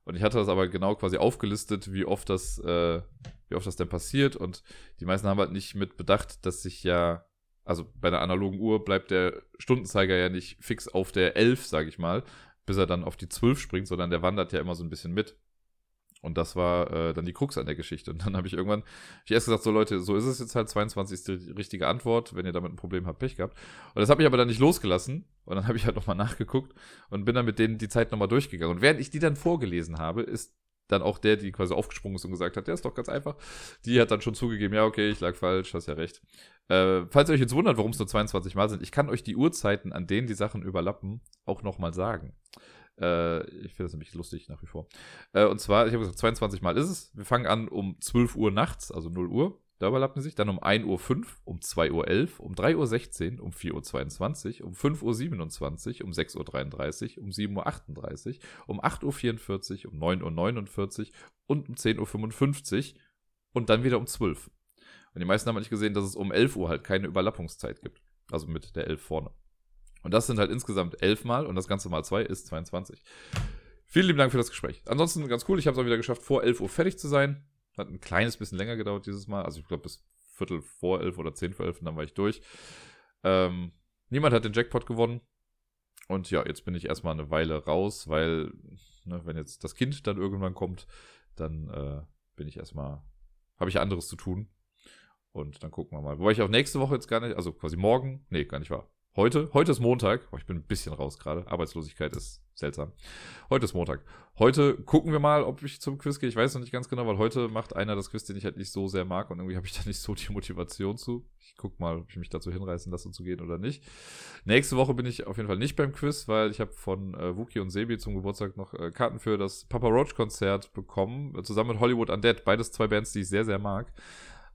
Und ich hatte das aber genau quasi aufgelistet, wie oft das, äh, wie oft das denn passiert. Und die meisten haben halt nicht mit bedacht, dass sich ja, also bei einer analogen Uhr bleibt der Stundenzeiger ja nicht fix auf der 11, sage ich mal, bis er dann auf die 12 springt, sondern der wandert ja immer so ein bisschen mit. Und das war äh, dann die Krux an der Geschichte. Und dann habe ich irgendwann, ich erst gesagt, so Leute, so ist es jetzt halt, 22 ist die richtige Antwort, wenn ihr damit ein Problem habt, Pech gehabt. Und das habe ich aber dann nicht losgelassen. Und dann habe ich halt nochmal nachgeguckt und bin dann mit denen die Zeit nochmal durchgegangen. Und während ich die dann vorgelesen habe, ist dann auch der, die quasi aufgesprungen ist und gesagt hat, der ist doch ganz einfach. Die hat dann schon zugegeben, ja, okay, ich lag falsch, hast ja recht. Äh, falls ihr euch jetzt wundert, warum es nur 22 Mal sind, ich kann euch die Uhrzeiten, an denen die Sachen überlappen, auch nochmal sagen. Äh, ich finde das nämlich lustig nach wie vor. Äh, und zwar, ich habe gesagt, 22 Mal ist es. Wir fangen an um 12 Uhr nachts, also 0 Uhr. Da überlappen sich. Dann um 1 Uhr 5, um 2 Uhr 11, um 3 Uhr 16, um 4 Uhr 22, um 5 Uhr 27, um 6 Uhr 33, um 7 Uhr 38, um 8 Uhr 44, um 9 Uhr 49 und um 10 Uhr 55 und dann wieder um 12. Und die meisten haben nicht gesehen, dass es um 11 Uhr halt keine Überlappungszeit gibt. Also mit der 11 vorne. Und das sind halt insgesamt elf Mal und das Ganze mal zwei ist 22. Vielen lieben Dank für das Gespräch. Ansonsten ganz cool, ich habe es auch wieder geschafft, vor 11 Uhr fertig zu sein. Hat ein kleines bisschen länger gedauert dieses Mal. Also ich glaube bis Viertel vor 11 oder 10 vor 11 und dann war ich durch. Ähm, niemand hat den Jackpot gewonnen. Und ja, jetzt bin ich erstmal eine Weile raus, weil, ne, wenn jetzt das Kind dann irgendwann kommt, dann äh, bin ich erstmal, habe ich anderes zu tun. Und dann gucken wir mal. Wobei ich auch nächste Woche jetzt gar nicht, also quasi morgen, nee, gar nicht wahr. Heute, heute ist Montag. Oh, ich bin ein bisschen raus gerade. Arbeitslosigkeit ist seltsam. Heute ist Montag. Heute gucken wir mal, ob ich zum Quiz gehe. Ich weiß noch nicht ganz genau, weil heute macht einer das Quiz, den ich halt nicht so sehr mag und irgendwie habe ich da nicht so die Motivation zu. Ich guck mal, ob ich mich dazu hinreißen lasse, zu gehen oder nicht. Nächste Woche bin ich auf jeden Fall nicht beim Quiz, weil ich habe von äh, Wookie und Sebi zum Geburtstag noch äh, Karten für das Papa Roach Konzert bekommen, äh, zusammen mit Hollywood Undead. Beides zwei Bands, die ich sehr, sehr mag.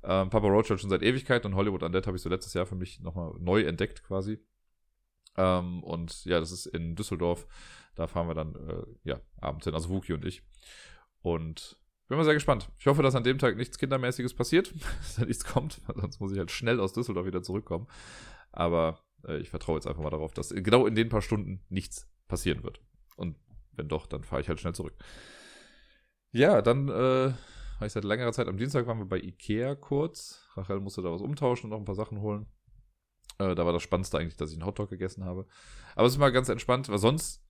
Ähm, Papa Roach hat schon seit Ewigkeit und Hollywood Undead habe ich so letztes Jahr für mich nochmal neu entdeckt quasi. Ähm, und ja, das ist in Düsseldorf. Da fahren wir dann äh, ja, abends hin, also Wuki und ich. Und bin mal sehr gespannt. Ich hoffe, dass an dem Tag nichts Kindermäßiges passiert, [LAUGHS] dass da nichts kommt, sonst muss ich halt schnell aus Düsseldorf wieder zurückkommen. Aber äh, ich vertraue jetzt einfach mal darauf, dass genau in den paar Stunden nichts passieren wird. Und wenn doch, dann fahre ich halt schnell zurück. Ja, dann äh, habe ich seit längerer Zeit am Dienstag waren wir bei Ikea kurz. Rachel musste da was umtauschen und noch ein paar Sachen holen. Äh, da war das Spannendste eigentlich, dass ich einen Hotdog gegessen habe. Aber es ist mal ganz entspannt, weil sonst,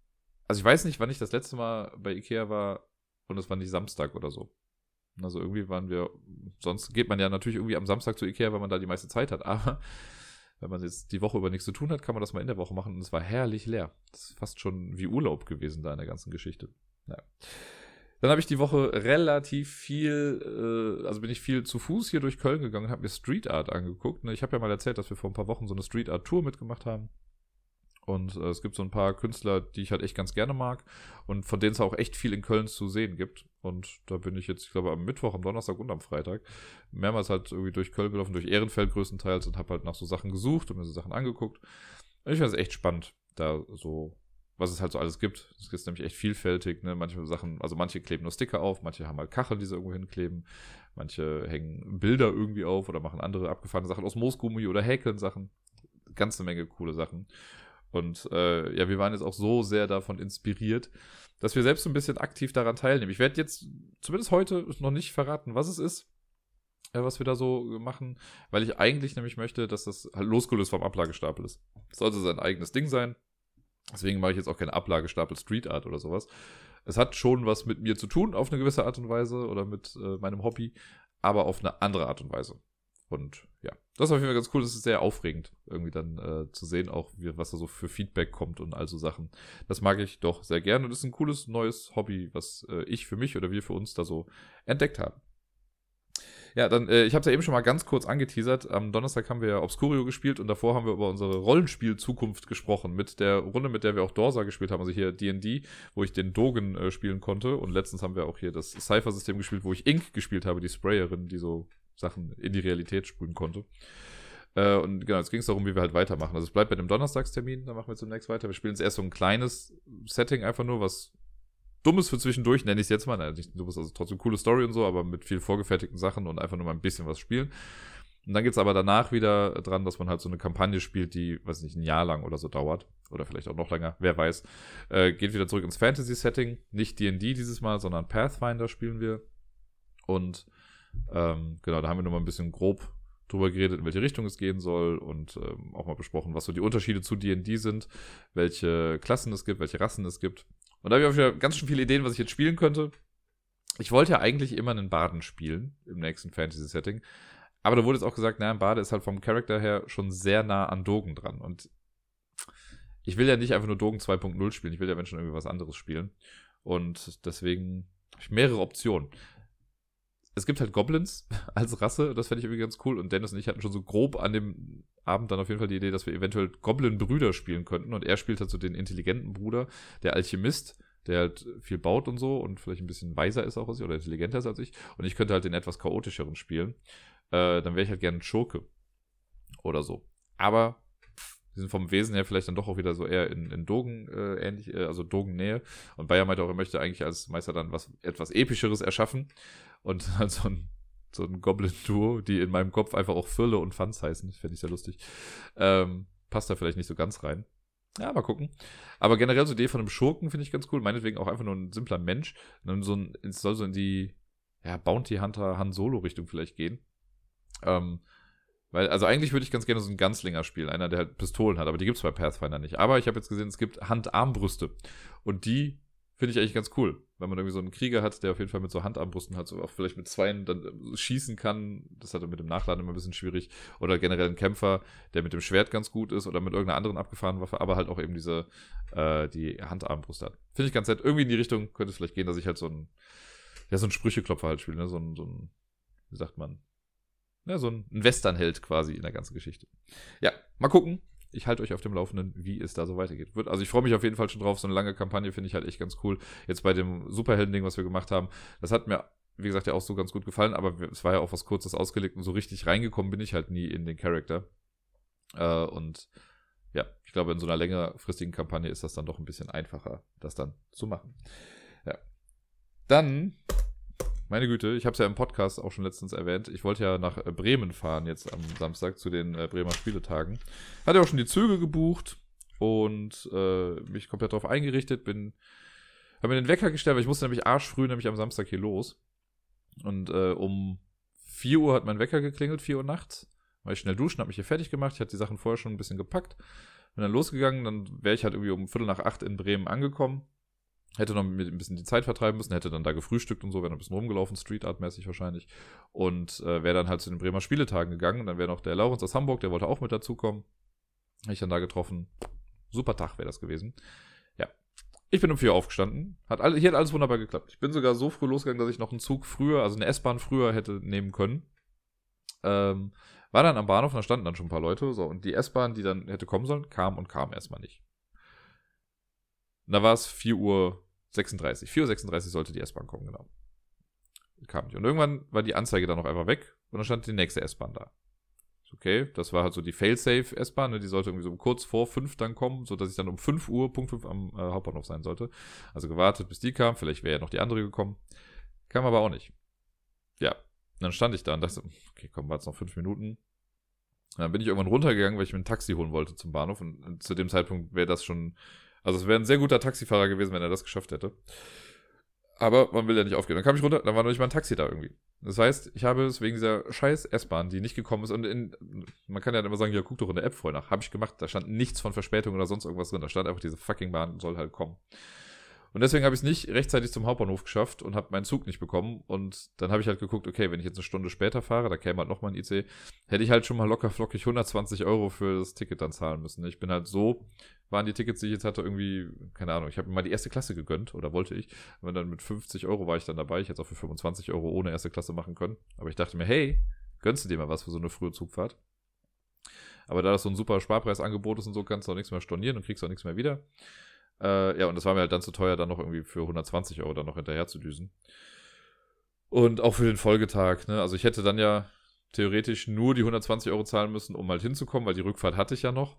also ich weiß nicht, wann ich das letzte Mal bei Ikea war und es war nicht Samstag oder so. Also irgendwie waren wir, sonst geht man ja natürlich irgendwie am Samstag zu Ikea, weil man da die meiste Zeit hat. [LAUGHS] Aber wenn man jetzt die Woche über nichts zu tun hat, kann man das mal in der Woche machen und es war herrlich leer. Das ist fast schon wie Urlaub gewesen da in der ganzen Geschichte. Ja. Dann habe ich die Woche relativ viel, äh, also bin ich viel zu Fuß hier durch Köln gegangen habe mir Street Art angeguckt. Ne? Ich habe ja mal erzählt, dass wir vor ein paar Wochen so eine Street Art Tour mitgemacht haben. Und äh, es gibt so ein paar Künstler, die ich halt echt ganz gerne mag und von denen es auch echt viel in Köln zu sehen gibt. Und da bin ich jetzt, ich glaube, am Mittwoch, am Donnerstag und am Freitag mehrmals halt irgendwie durch Köln gelaufen, durch Ehrenfeld größtenteils und habe halt nach so Sachen gesucht und mir so Sachen angeguckt. Und ich finde es echt spannend, da so was es halt so alles gibt. Es ist nämlich echt vielfältig, ne? Manche Sachen, also manche kleben nur Sticker auf, manche haben halt Kacheln, die sie irgendwo hinkleben, manche hängen Bilder irgendwie auf oder machen andere abgefahrene Sachen aus Moosgummi oder häkeln Sachen. Ganze Menge coole Sachen. Und äh, ja, wir waren jetzt auch so sehr davon inspiriert, dass wir selbst so ein bisschen aktiv daran teilnehmen. Ich werde jetzt zumindest heute noch nicht verraten, was es ist, äh, was wir da so machen, weil ich eigentlich nämlich möchte, dass das halt losgelöst vom Ablagestapel ist. Das sollte sein eigenes Ding sein. Deswegen mache ich jetzt auch keine Ablagestapel Street Art oder sowas. Es hat schon was mit mir zu tun, auf eine gewisse Art und Weise oder mit äh, meinem Hobby, aber auf eine andere Art und Weise. Und ja, das ist auf jeden Fall ganz cool. Das ist sehr aufregend, irgendwie dann äh, zu sehen, auch wie, was da so für Feedback kommt und all so Sachen. Das mag ich doch sehr gerne und ist ein cooles neues Hobby, was äh, ich für mich oder wir für uns da so entdeckt haben. Ja, dann, äh, ich habe es ja eben schon mal ganz kurz angeteasert. Am Donnerstag haben wir ja Obscurio gespielt und davor haben wir über unsere Rollenspiel-Zukunft gesprochen. Mit der Runde, mit der wir auch Dorsa gespielt haben, also hier D&D, wo ich den Dogen äh, spielen konnte. Und letztens haben wir auch hier das Cypher-System gespielt, wo ich Ink gespielt habe, die Sprayerin, die so Sachen in die Realität sprühen konnte. Äh, und genau, jetzt ging es darum, wie wir halt weitermachen. Also es bleibt bei dem Donnerstagstermin, da machen wir zunächst weiter. Wir spielen jetzt erst so ein kleines Setting einfach nur, was Dummes für zwischendurch, nenne ich es jetzt mal. Nein, nicht dummes, also trotzdem coole Story und so, aber mit viel vorgefertigten Sachen und einfach nur mal ein bisschen was spielen. Und dann geht's aber danach wieder dran, dass man halt so eine Kampagne spielt, die, weiß nicht, ein Jahr lang oder so dauert. Oder vielleicht auch noch länger, wer weiß. Äh, geht wieder zurück ins Fantasy-Setting. Nicht D&D dieses Mal, sondern Pathfinder spielen wir. Und ähm, genau, da haben wir nur mal ein bisschen grob drüber geredet, in welche Richtung es gehen soll und ähm, auch mal besprochen, was so die Unterschiede zu D&D sind, welche Klassen es gibt, welche Rassen es gibt. Und da habe ich auch wieder ganz schön viele Ideen, was ich jetzt spielen könnte. Ich wollte ja eigentlich immer einen Baden spielen im nächsten Fantasy-Setting. Aber da wurde jetzt auch gesagt, naja, ein Bade ist halt vom Charakter her schon sehr nah an Dogen dran. Und ich will ja nicht einfach nur Dogen 2.0 spielen, ich will ja wenn schon irgendwie was anderes spielen. Und deswegen habe ich mehrere Optionen es gibt halt Goblins [LAUGHS] als Rasse, das fände ich irgendwie ganz cool. Und Dennis und ich hatten schon so grob an dem Abend dann auf jeden Fall die Idee, dass wir eventuell Goblin-Brüder spielen könnten. Und er spielt halt so den intelligenten Bruder, der Alchemist, der halt viel baut und so und vielleicht ein bisschen weiser ist auch als ich oder intelligenter ist als ich. Und ich könnte halt den etwas chaotischeren spielen. Äh, dann wäre ich halt gerne ein Schurke. Oder so. Aber die sind vom Wesen her vielleicht dann doch auch wieder so eher in, in Dogen äh, ähnlich, äh, also Dogen-Nähe. Und Bayer meinte auch, er möchte eigentlich als Meister dann was etwas Epischeres erschaffen. Und [LAUGHS] halt so ein, so ein Goblin-Duo, die in meinem Kopf einfach auch Fülle und Fans heißen. Fände ich sehr lustig. Ähm, passt da vielleicht nicht so ganz rein. Ja, mal gucken. Aber generell so die Idee von einem Schurken finde ich ganz cool. Meinetwegen auch einfach nur ein simpler Mensch. so ein, es soll so in die ja, Bounty Hunter Han Solo Richtung vielleicht gehen. Ähm, weil, also eigentlich würde ich ganz gerne so einen Ganzlinger spielen, einer, der halt Pistolen hat, aber die gibt es bei Pathfinder nicht. Aber ich habe jetzt gesehen, es gibt Handarmbrüste. Und die finde ich eigentlich ganz cool. Wenn man irgendwie so einen Krieger hat, der auf jeden Fall mit so Handarmbrüsten hat, so auch vielleicht mit zweien dann äh, schießen kann. Das hat dann mit dem Nachladen immer ein bisschen schwierig. Oder generell ein Kämpfer, der mit dem Schwert ganz gut ist oder mit irgendeiner anderen abgefahrenen Waffe, aber halt auch eben diese, äh, die Handarmbrust hat. Finde ich ganz nett. Irgendwie in die Richtung könnte es vielleicht gehen, dass ich halt so ein, ja, so ein Sprücheklopfer halt spiele, ne? So ein, so ein, wie sagt man, ja, so ein Westernheld quasi in der ganzen Geschichte. Ja, mal gucken. Ich halte euch auf dem Laufenden, wie es da so weitergeht. Also ich freue mich auf jeden Fall schon drauf. So eine lange Kampagne finde ich halt echt ganz cool. Jetzt bei dem Superhelden-Ding, was wir gemacht haben, das hat mir, wie gesagt, ja auch so ganz gut gefallen, aber es war ja auch was Kurzes ausgelegt und so richtig reingekommen bin ich halt nie in den Charakter. Äh, und ja, ich glaube, in so einer längerfristigen Kampagne ist das dann doch ein bisschen einfacher, das dann zu machen. Ja. Dann meine Güte, ich habe es ja im Podcast auch schon letztens erwähnt. Ich wollte ja nach äh, Bremen fahren jetzt am Samstag zu den äh, Bremer Spieletagen. Hatte auch schon die Züge gebucht und äh, mich komplett darauf eingerichtet. Bin, habe mir den Wecker gestellt, weil ich musste nämlich arschfrüh nämlich am Samstag hier los. Und äh, um 4 Uhr hat mein Wecker geklingelt, 4 Uhr nachts. War ich schnell duschen, habe mich hier fertig gemacht. Ich hatte die Sachen vorher schon ein bisschen gepackt. Bin dann losgegangen, dann wäre ich halt irgendwie um Viertel nach acht in Bremen angekommen hätte noch mit ein bisschen die Zeit vertreiben müssen, hätte dann da gefrühstückt und so, wäre noch ein bisschen rumgelaufen, Street Art mäßig wahrscheinlich. Und äh, wäre dann halt zu den Bremer Spieletagen gegangen. Dann wäre noch der Laurens aus Hamburg, der wollte auch mit dazukommen. Hätte ich dann da getroffen. Super Tag wäre das gewesen. Ja. Ich bin um vier aufgestanden. Hat all, hier hat alles wunderbar geklappt. Ich bin sogar so früh losgegangen, dass ich noch einen Zug früher, also eine S-Bahn früher hätte nehmen können. Ähm, war dann am Bahnhof, da standen dann schon ein paar Leute. So, und die S-Bahn, die dann hätte kommen sollen, kam und kam erstmal nicht. Und da war es 4 Uhr 36. 4.36 Uhr sollte die S-Bahn kommen, genau. Kam nicht. Und irgendwann war die Anzeige dann noch einfach weg und dann stand die nächste S-Bahn da. okay, das war halt so die Failsafe S-Bahn, ne? die sollte irgendwie so kurz vor fünf dann kommen, sodass ich dann um 5 Uhr, Punkt 5 am äh, Hauptbahnhof sein sollte. Also gewartet, bis die kam, vielleicht wäre ja noch die andere gekommen. Kam aber auch nicht. Ja, dann stand ich da und dachte, okay, komm, warte noch fünf Minuten. Und dann bin ich irgendwann runtergegangen, weil ich mir ein Taxi holen wollte zum Bahnhof. Und zu dem Zeitpunkt wäre das schon, also es wäre ein sehr guter Taxifahrer gewesen, wenn er das geschafft hätte. Aber man will ja nicht aufgeben. Dann kam ich runter, dann war noch nicht mal ein Taxi da irgendwie. Das heißt, ich habe es wegen dieser scheiß S-Bahn, die nicht gekommen ist, und in, man kann ja immer sagen, ja, guck doch in der App vorher nach. Habe ich gemacht, da stand nichts von Verspätung oder sonst irgendwas drin. Da stand einfach, diese fucking Bahn soll halt kommen. Und deswegen habe ich es nicht rechtzeitig zum Hauptbahnhof geschafft und habe meinen Zug nicht bekommen. Und dann habe ich halt geguckt, okay, wenn ich jetzt eine Stunde später fahre, da käme halt nochmal ein IC, hätte ich halt schon mal locker flockig 120 Euro für das Ticket dann zahlen müssen. Ich bin halt so, waren die Tickets, die ich jetzt hatte, irgendwie, keine Ahnung, ich habe mir mal die erste Klasse gegönnt oder wollte ich. Und dann mit 50 Euro war ich dann dabei. Ich hätte es auch für 25 Euro ohne erste Klasse machen können. Aber ich dachte mir, hey, gönnst du dir mal was für so eine frühe Zugfahrt? Aber da das so ein super Sparpreisangebot ist und so, kannst du auch nichts mehr stornieren und kriegst auch nichts mehr wieder. Äh, ja, und das war mir halt dann zu teuer, dann noch irgendwie für 120 Euro dann noch hinterher zu düsen. Und auch für den Folgetag, ne? Also ich hätte dann ja theoretisch nur die 120 Euro zahlen müssen, um halt hinzukommen, weil die Rückfahrt hatte ich ja noch.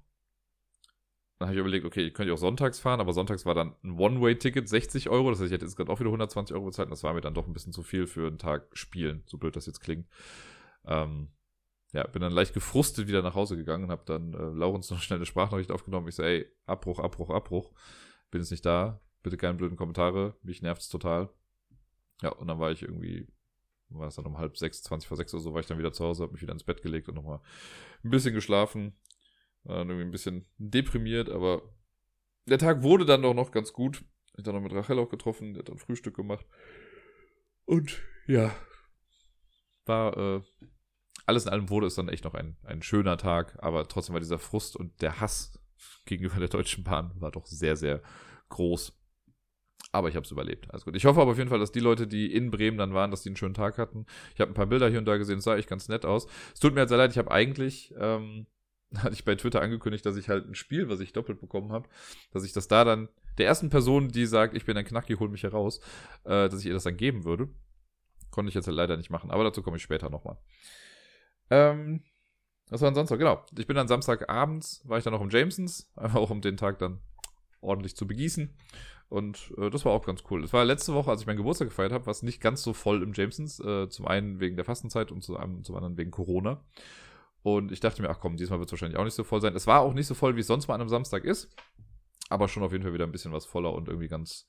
Dann habe ich überlegt, okay, ich könnte auch sonntags fahren, aber sonntags war dann ein One-Way-Ticket 60 Euro. Das heißt, ich hätte jetzt gerade auch wieder 120 Euro bezahlt. Und das war mir dann doch ein bisschen zu viel für einen Tag spielen, so blöd das jetzt klingt. Ähm, ja, bin dann leicht gefrustet wieder nach Hause gegangen und habe dann äh, Laurens noch schnell eine Sprachnachricht aufgenommen. Ich so, ey, Abbruch, Abbruch, Abbruch bin jetzt nicht da, bitte keine blöden Kommentare, mich nervt es total. Ja, und dann war ich irgendwie, war es dann um halb sechs, zwanzig vor sechs oder so, war ich dann wieder zu Hause, habe mich wieder ins Bett gelegt und nochmal ein bisschen geschlafen. Dann irgendwie ein bisschen deprimiert, aber der Tag wurde dann doch noch ganz gut. Ich dann noch mit Rachel auch getroffen, der hat dann Frühstück gemacht. Und ja, war äh, alles in allem wurde es dann echt noch ein, ein schöner Tag, aber trotzdem war dieser Frust und der Hass gegenüber der Deutschen Bahn war doch sehr, sehr groß. Aber ich habe es überlebt. Also gut. Ich hoffe aber auf jeden Fall, dass die Leute, die in Bremen dann waren, dass die einen schönen Tag hatten. Ich habe ein paar Bilder hier und da gesehen, es sah echt ganz nett aus. Es tut mir jetzt sehr leid, ich habe eigentlich, ähm, [LAUGHS] hatte ich bei Twitter angekündigt, dass ich halt ein Spiel, was ich doppelt bekommen habe, dass ich das da dann der ersten Person, die sagt, ich bin ein Knacki, hol mich heraus, äh, dass ich ihr das dann geben würde. Konnte ich jetzt halt leider nicht machen, aber dazu komme ich später nochmal. Ähm, was war denn sonst noch? Genau. Ich bin dann Samstagabends, war ich dann noch im Jamesons, einfach auch um den Tag dann ordentlich zu begießen. Und äh, das war auch ganz cool. Es war letzte Woche, als ich meinen Geburtstag gefeiert habe, war es nicht ganz so voll im Jamesons. Äh, zum einen wegen der Fastenzeit und zum, anderen wegen Corona. Und ich dachte mir, ach komm, diesmal wird es wahrscheinlich auch nicht so voll sein. Es war auch nicht so voll, wie es sonst mal an einem Samstag ist. Aber schon auf jeden Fall wieder ein bisschen was voller und irgendwie ganz,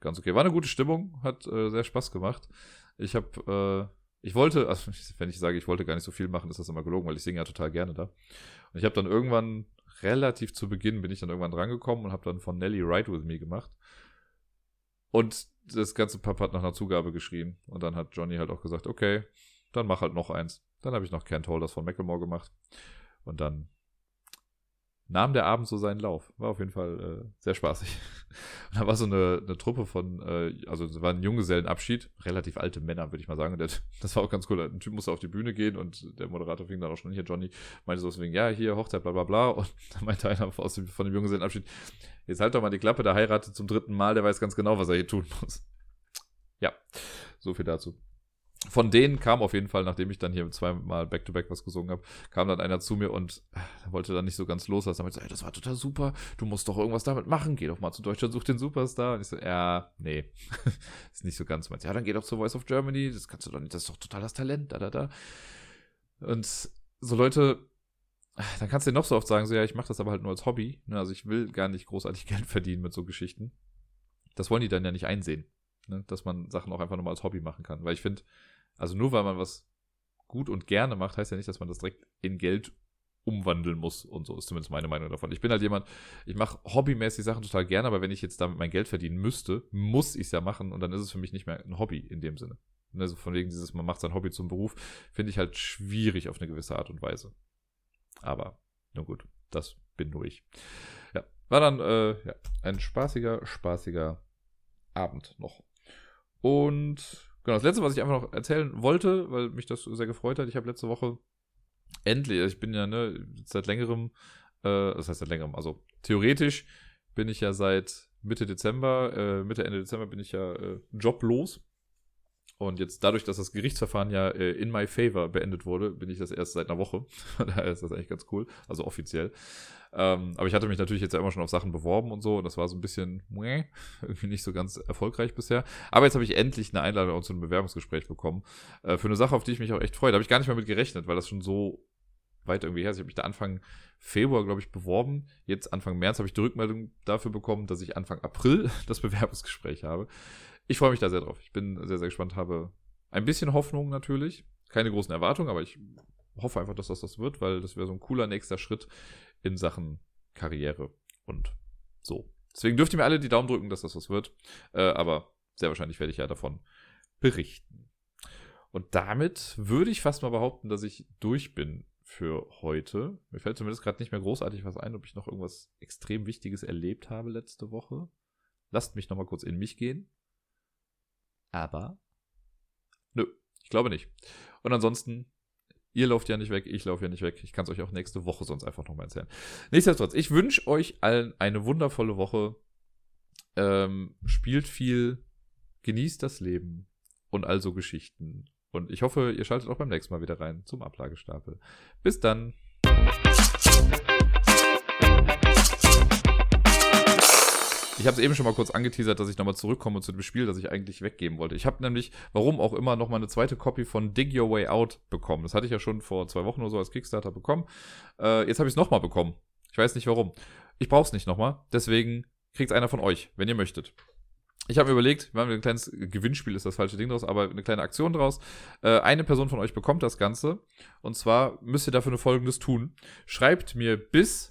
ganz okay. War eine gute Stimmung, hat äh, sehr Spaß gemacht. Ich habe äh, ich wollte, also [LAUGHS] wenn ich sage, ich wollte gar nicht so viel machen, ist das immer gelogen, weil ich singe ja total gerne da. Und ich habe dann irgendwann, relativ zu Beginn, bin ich dann irgendwann drangekommen und habe dann von Nelly Ride With Me gemacht. Und das ganze Pap hat nach einer Zugabe geschrien. Und dann hat Johnny halt auch gesagt, okay, dann mach halt noch eins. Dann habe ich noch Can't Hold von Macklemore gemacht. Und dann nahm der Abend so seinen Lauf. War auf jeden Fall äh, sehr spaßig. [LAUGHS] Und da war so eine, eine Truppe von, äh, also es war ein Junggesellenabschied, relativ alte Männer, würde ich mal sagen. Der, [LAUGHS] das war auch ganz cool. Ein Typ musste auf die Bühne gehen und der Moderator fing dann auch schon hier, Johnny, meinte so deswegen, ja, hier Hochzeit, bla bla bla. Und [LAUGHS] dann meinte einer aus dem, von dem Junggesellenabschied, jetzt halt doch mal die Klappe, der heiratet zum dritten Mal, der weiß ganz genau, was er hier tun muss. Ja, so viel dazu von denen kam auf jeden Fall, nachdem ich dann hier zweimal Back-to-Back was gesungen habe, kam dann einer zu mir und äh, wollte dann nicht so ganz loslassen. Damit so, ey, das war total super, du musst doch irgendwas damit machen, geh doch mal zu Deutschland, such den Superstar. Und ich so, ja, nee, [LAUGHS] ist nicht so ganz meins. Ja, dann geh doch zur Voice of Germany, das kannst du doch nicht, das ist doch total das Talent, da, da, da. Und so Leute, dann kannst du dir noch so oft sagen, so, ja, ich mache das aber halt nur als Hobby. Ne? Also ich will gar nicht großartig [LAUGHS] Geld verdienen mit so Geschichten. Das wollen die dann ja nicht einsehen. Ne? Dass man Sachen auch einfach nur mal als Hobby machen kann. Weil ich finde, also nur weil man was gut und gerne macht, heißt ja nicht, dass man das direkt in Geld umwandeln muss und so ist zumindest meine Meinung davon. Ich bin halt jemand, ich mache hobbymäßig Sachen total gerne, aber wenn ich jetzt damit mein Geld verdienen müsste, muss ich es ja machen und dann ist es für mich nicht mehr ein Hobby in dem Sinne. Also von wegen dieses, man macht sein Hobby zum Beruf, finde ich halt schwierig auf eine gewisse Art und Weise. Aber, nun gut, das bin nur ich. Ja, war dann äh, ja, ein spaßiger, spaßiger Abend noch. Und Genau, das letzte, was ich einfach noch erzählen wollte, weil mich das sehr gefreut hat, ich habe letzte Woche endlich, also ich bin ja ne, seit längerem, äh, das heißt seit längerem, also theoretisch bin ich ja seit Mitte Dezember, äh, Mitte, Ende Dezember bin ich ja äh, joblos. Und jetzt dadurch, dass das Gerichtsverfahren ja äh, in my favor beendet wurde, bin ich das erst seit einer Woche. [LAUGHS] Daher ist das eigentlich ganz cool. Also offiziell. Ähm, aber ich hatte mich natürlich jetzt ja immer schon auf Sachen beworben und so. Und das war so ein bisschen meh, irgendwie nicht so ganz erfolgreich bisher. Aber jetzt habe ich endlich eine Einladung zu einem Bewerbungsgespräch bekommen. Äh, für eine Sache, auf die ich mich auch echt freue. Da habe ich gar nicht mehr mit gerechnet, weil das schon so weit irgendwie her ist. Ich habe mich da Anfang Februar, glaube ich, beworben. Jetzt Anfang März habe ich die Rückmeldung dafür bekommen, dass ich Anfang April [LAUGHS] das Bewerbungsgespräch habe ich freue mich da sehr drauf. Ich bin sehr, sehr gespannt, habe ein bisschen Hoffnung natürlich. Keine großen Erwartungen, aber ich hoffe einfach, dass das das wird, weil das wäre so ein cooler nächster Schritt in Sachen Karriere und so. Deswegen dürft ihr mir alle die Daumen drücken, dass das was wird. Äh, aber sehr wahrscheinlich werde ich ja davon berichten. Und damit würde ich fast mal behaupten, dass ich durch bin für heute. Mir fällt zumindest gerade nicht mehr großartig was ein, ob ich noch irgendwas extrem Wichtiges erlebt habe letzte Woche. Lasst mich nochmal kurz in mich gehen. Aber nö, ich glaube nicht. Und ansonsten, ihr lauft ja nicht weg, ich laufe ja nicht weg. Ich kann es euch auch nächste Woche sonst einfach nochmal erzählen. Nichtsdestotrotz, ich wünsche euch allen eine wundervolle Woche. Ähm, spielt viel, genießt das Leben und also Geschichten. Und ich hoffe, ihr schaltet auch beim nächsten Mal wieder rein zum Ablagestapel. Bis dann. Ich habe es eben schon mal kurz angeteasert, dass ich nochmal zurückkomme zu dem Spiel, das ich eigentlich weggeben wollte. Ich habe nämlich, warum auch immer, nochmal eine zweite Copy von Dig Your Way Out bekommen. Das hatte ich ja schon vor zwei Wochen oder so als Kickstarter bekommen. Äh, jetzt habe ich es nochmal bekommen. Ich weiß nicht warum. Ich brauche es nicht nochmal. Deswegen kriegt es einer von euch, wenn ihr möchtet. Ich habe mir überlegt, wir haben ein kleines Gewinnspiel, ist das falsche Ding draus, aber eine kleine Aktion draus. Äh, eine Person von euch bekommt das Ganze. Und zwar müsst ihr dafür nur Folgendes tun. Schreibt mir bis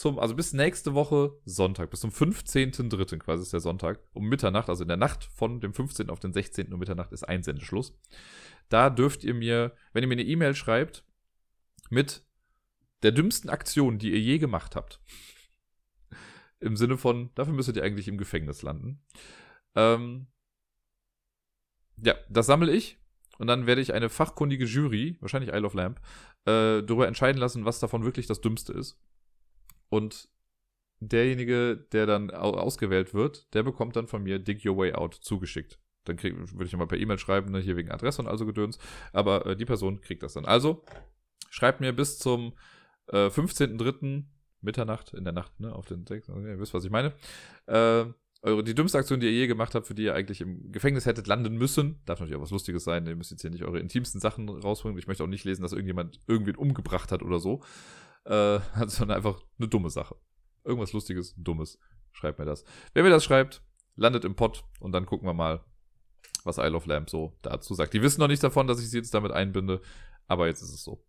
zum, also bis nächste Woche Sonntag, bis zum 15.3. quasi ist der Sonntag, um Mitternacht, also in der Nacht von dem 15. auf den 16. um Mitternacht ist Einsendeschluss. Da dürft ihr mir, wenn ihr mir eine E-Mail schreibt, mit der dümmsten Aktion, die ihr je gemacht habt. [LAUGHS] Im Sinne von, dafür müsstet ihr eigentlich im Gefängnis landen. Ähm, ja, das sammle ich und dann werde ich eine fachkundige Jury, wahrscheinlich Isle of Lamp, äh, darüber entscheiden lassen, was davon wirklich das Dümmste ist. Und derjenige, der dann ausgewählt wird, der bekommt dann von mir Dig Your Way Out zugeschickt. Dann würde ich nochmal per E-Mail schreiben, ne, hier wegen Adresse und also Gedöns. Aber äh, die Person kriegt das dann. Also, schreibt mir bis zum äh, 15.03. Mitternacht, in der Nacht, ne, auf den 6. ihr wisst, was ich meine. Äh, eure, die dümmste Aktion, die ihr je gemacht habt, für die ihr eigentlich im Gefängnis hättet landen müssen. Darf natürlich auch was Lustiges sein. Ihr müsst jetzt hier nicht eure intimsten Sachen rausbringen. Ich möchte auch nicht lesen, dass irgendjemand irgendwen umgebracht hat oder so äh, [LAUGHS] sondern einfach eine dumme Sache. Irgendwas Lustiges, Dummes. Schreibt mir das. Wer mir das schreibt, landet im Pott und dann gucken wir mal, was Isle of Lamp so dazu sagt. Die wissen noch nichts davon, dass ich sie jetzt damit einbinde, aber jetzt ist es so.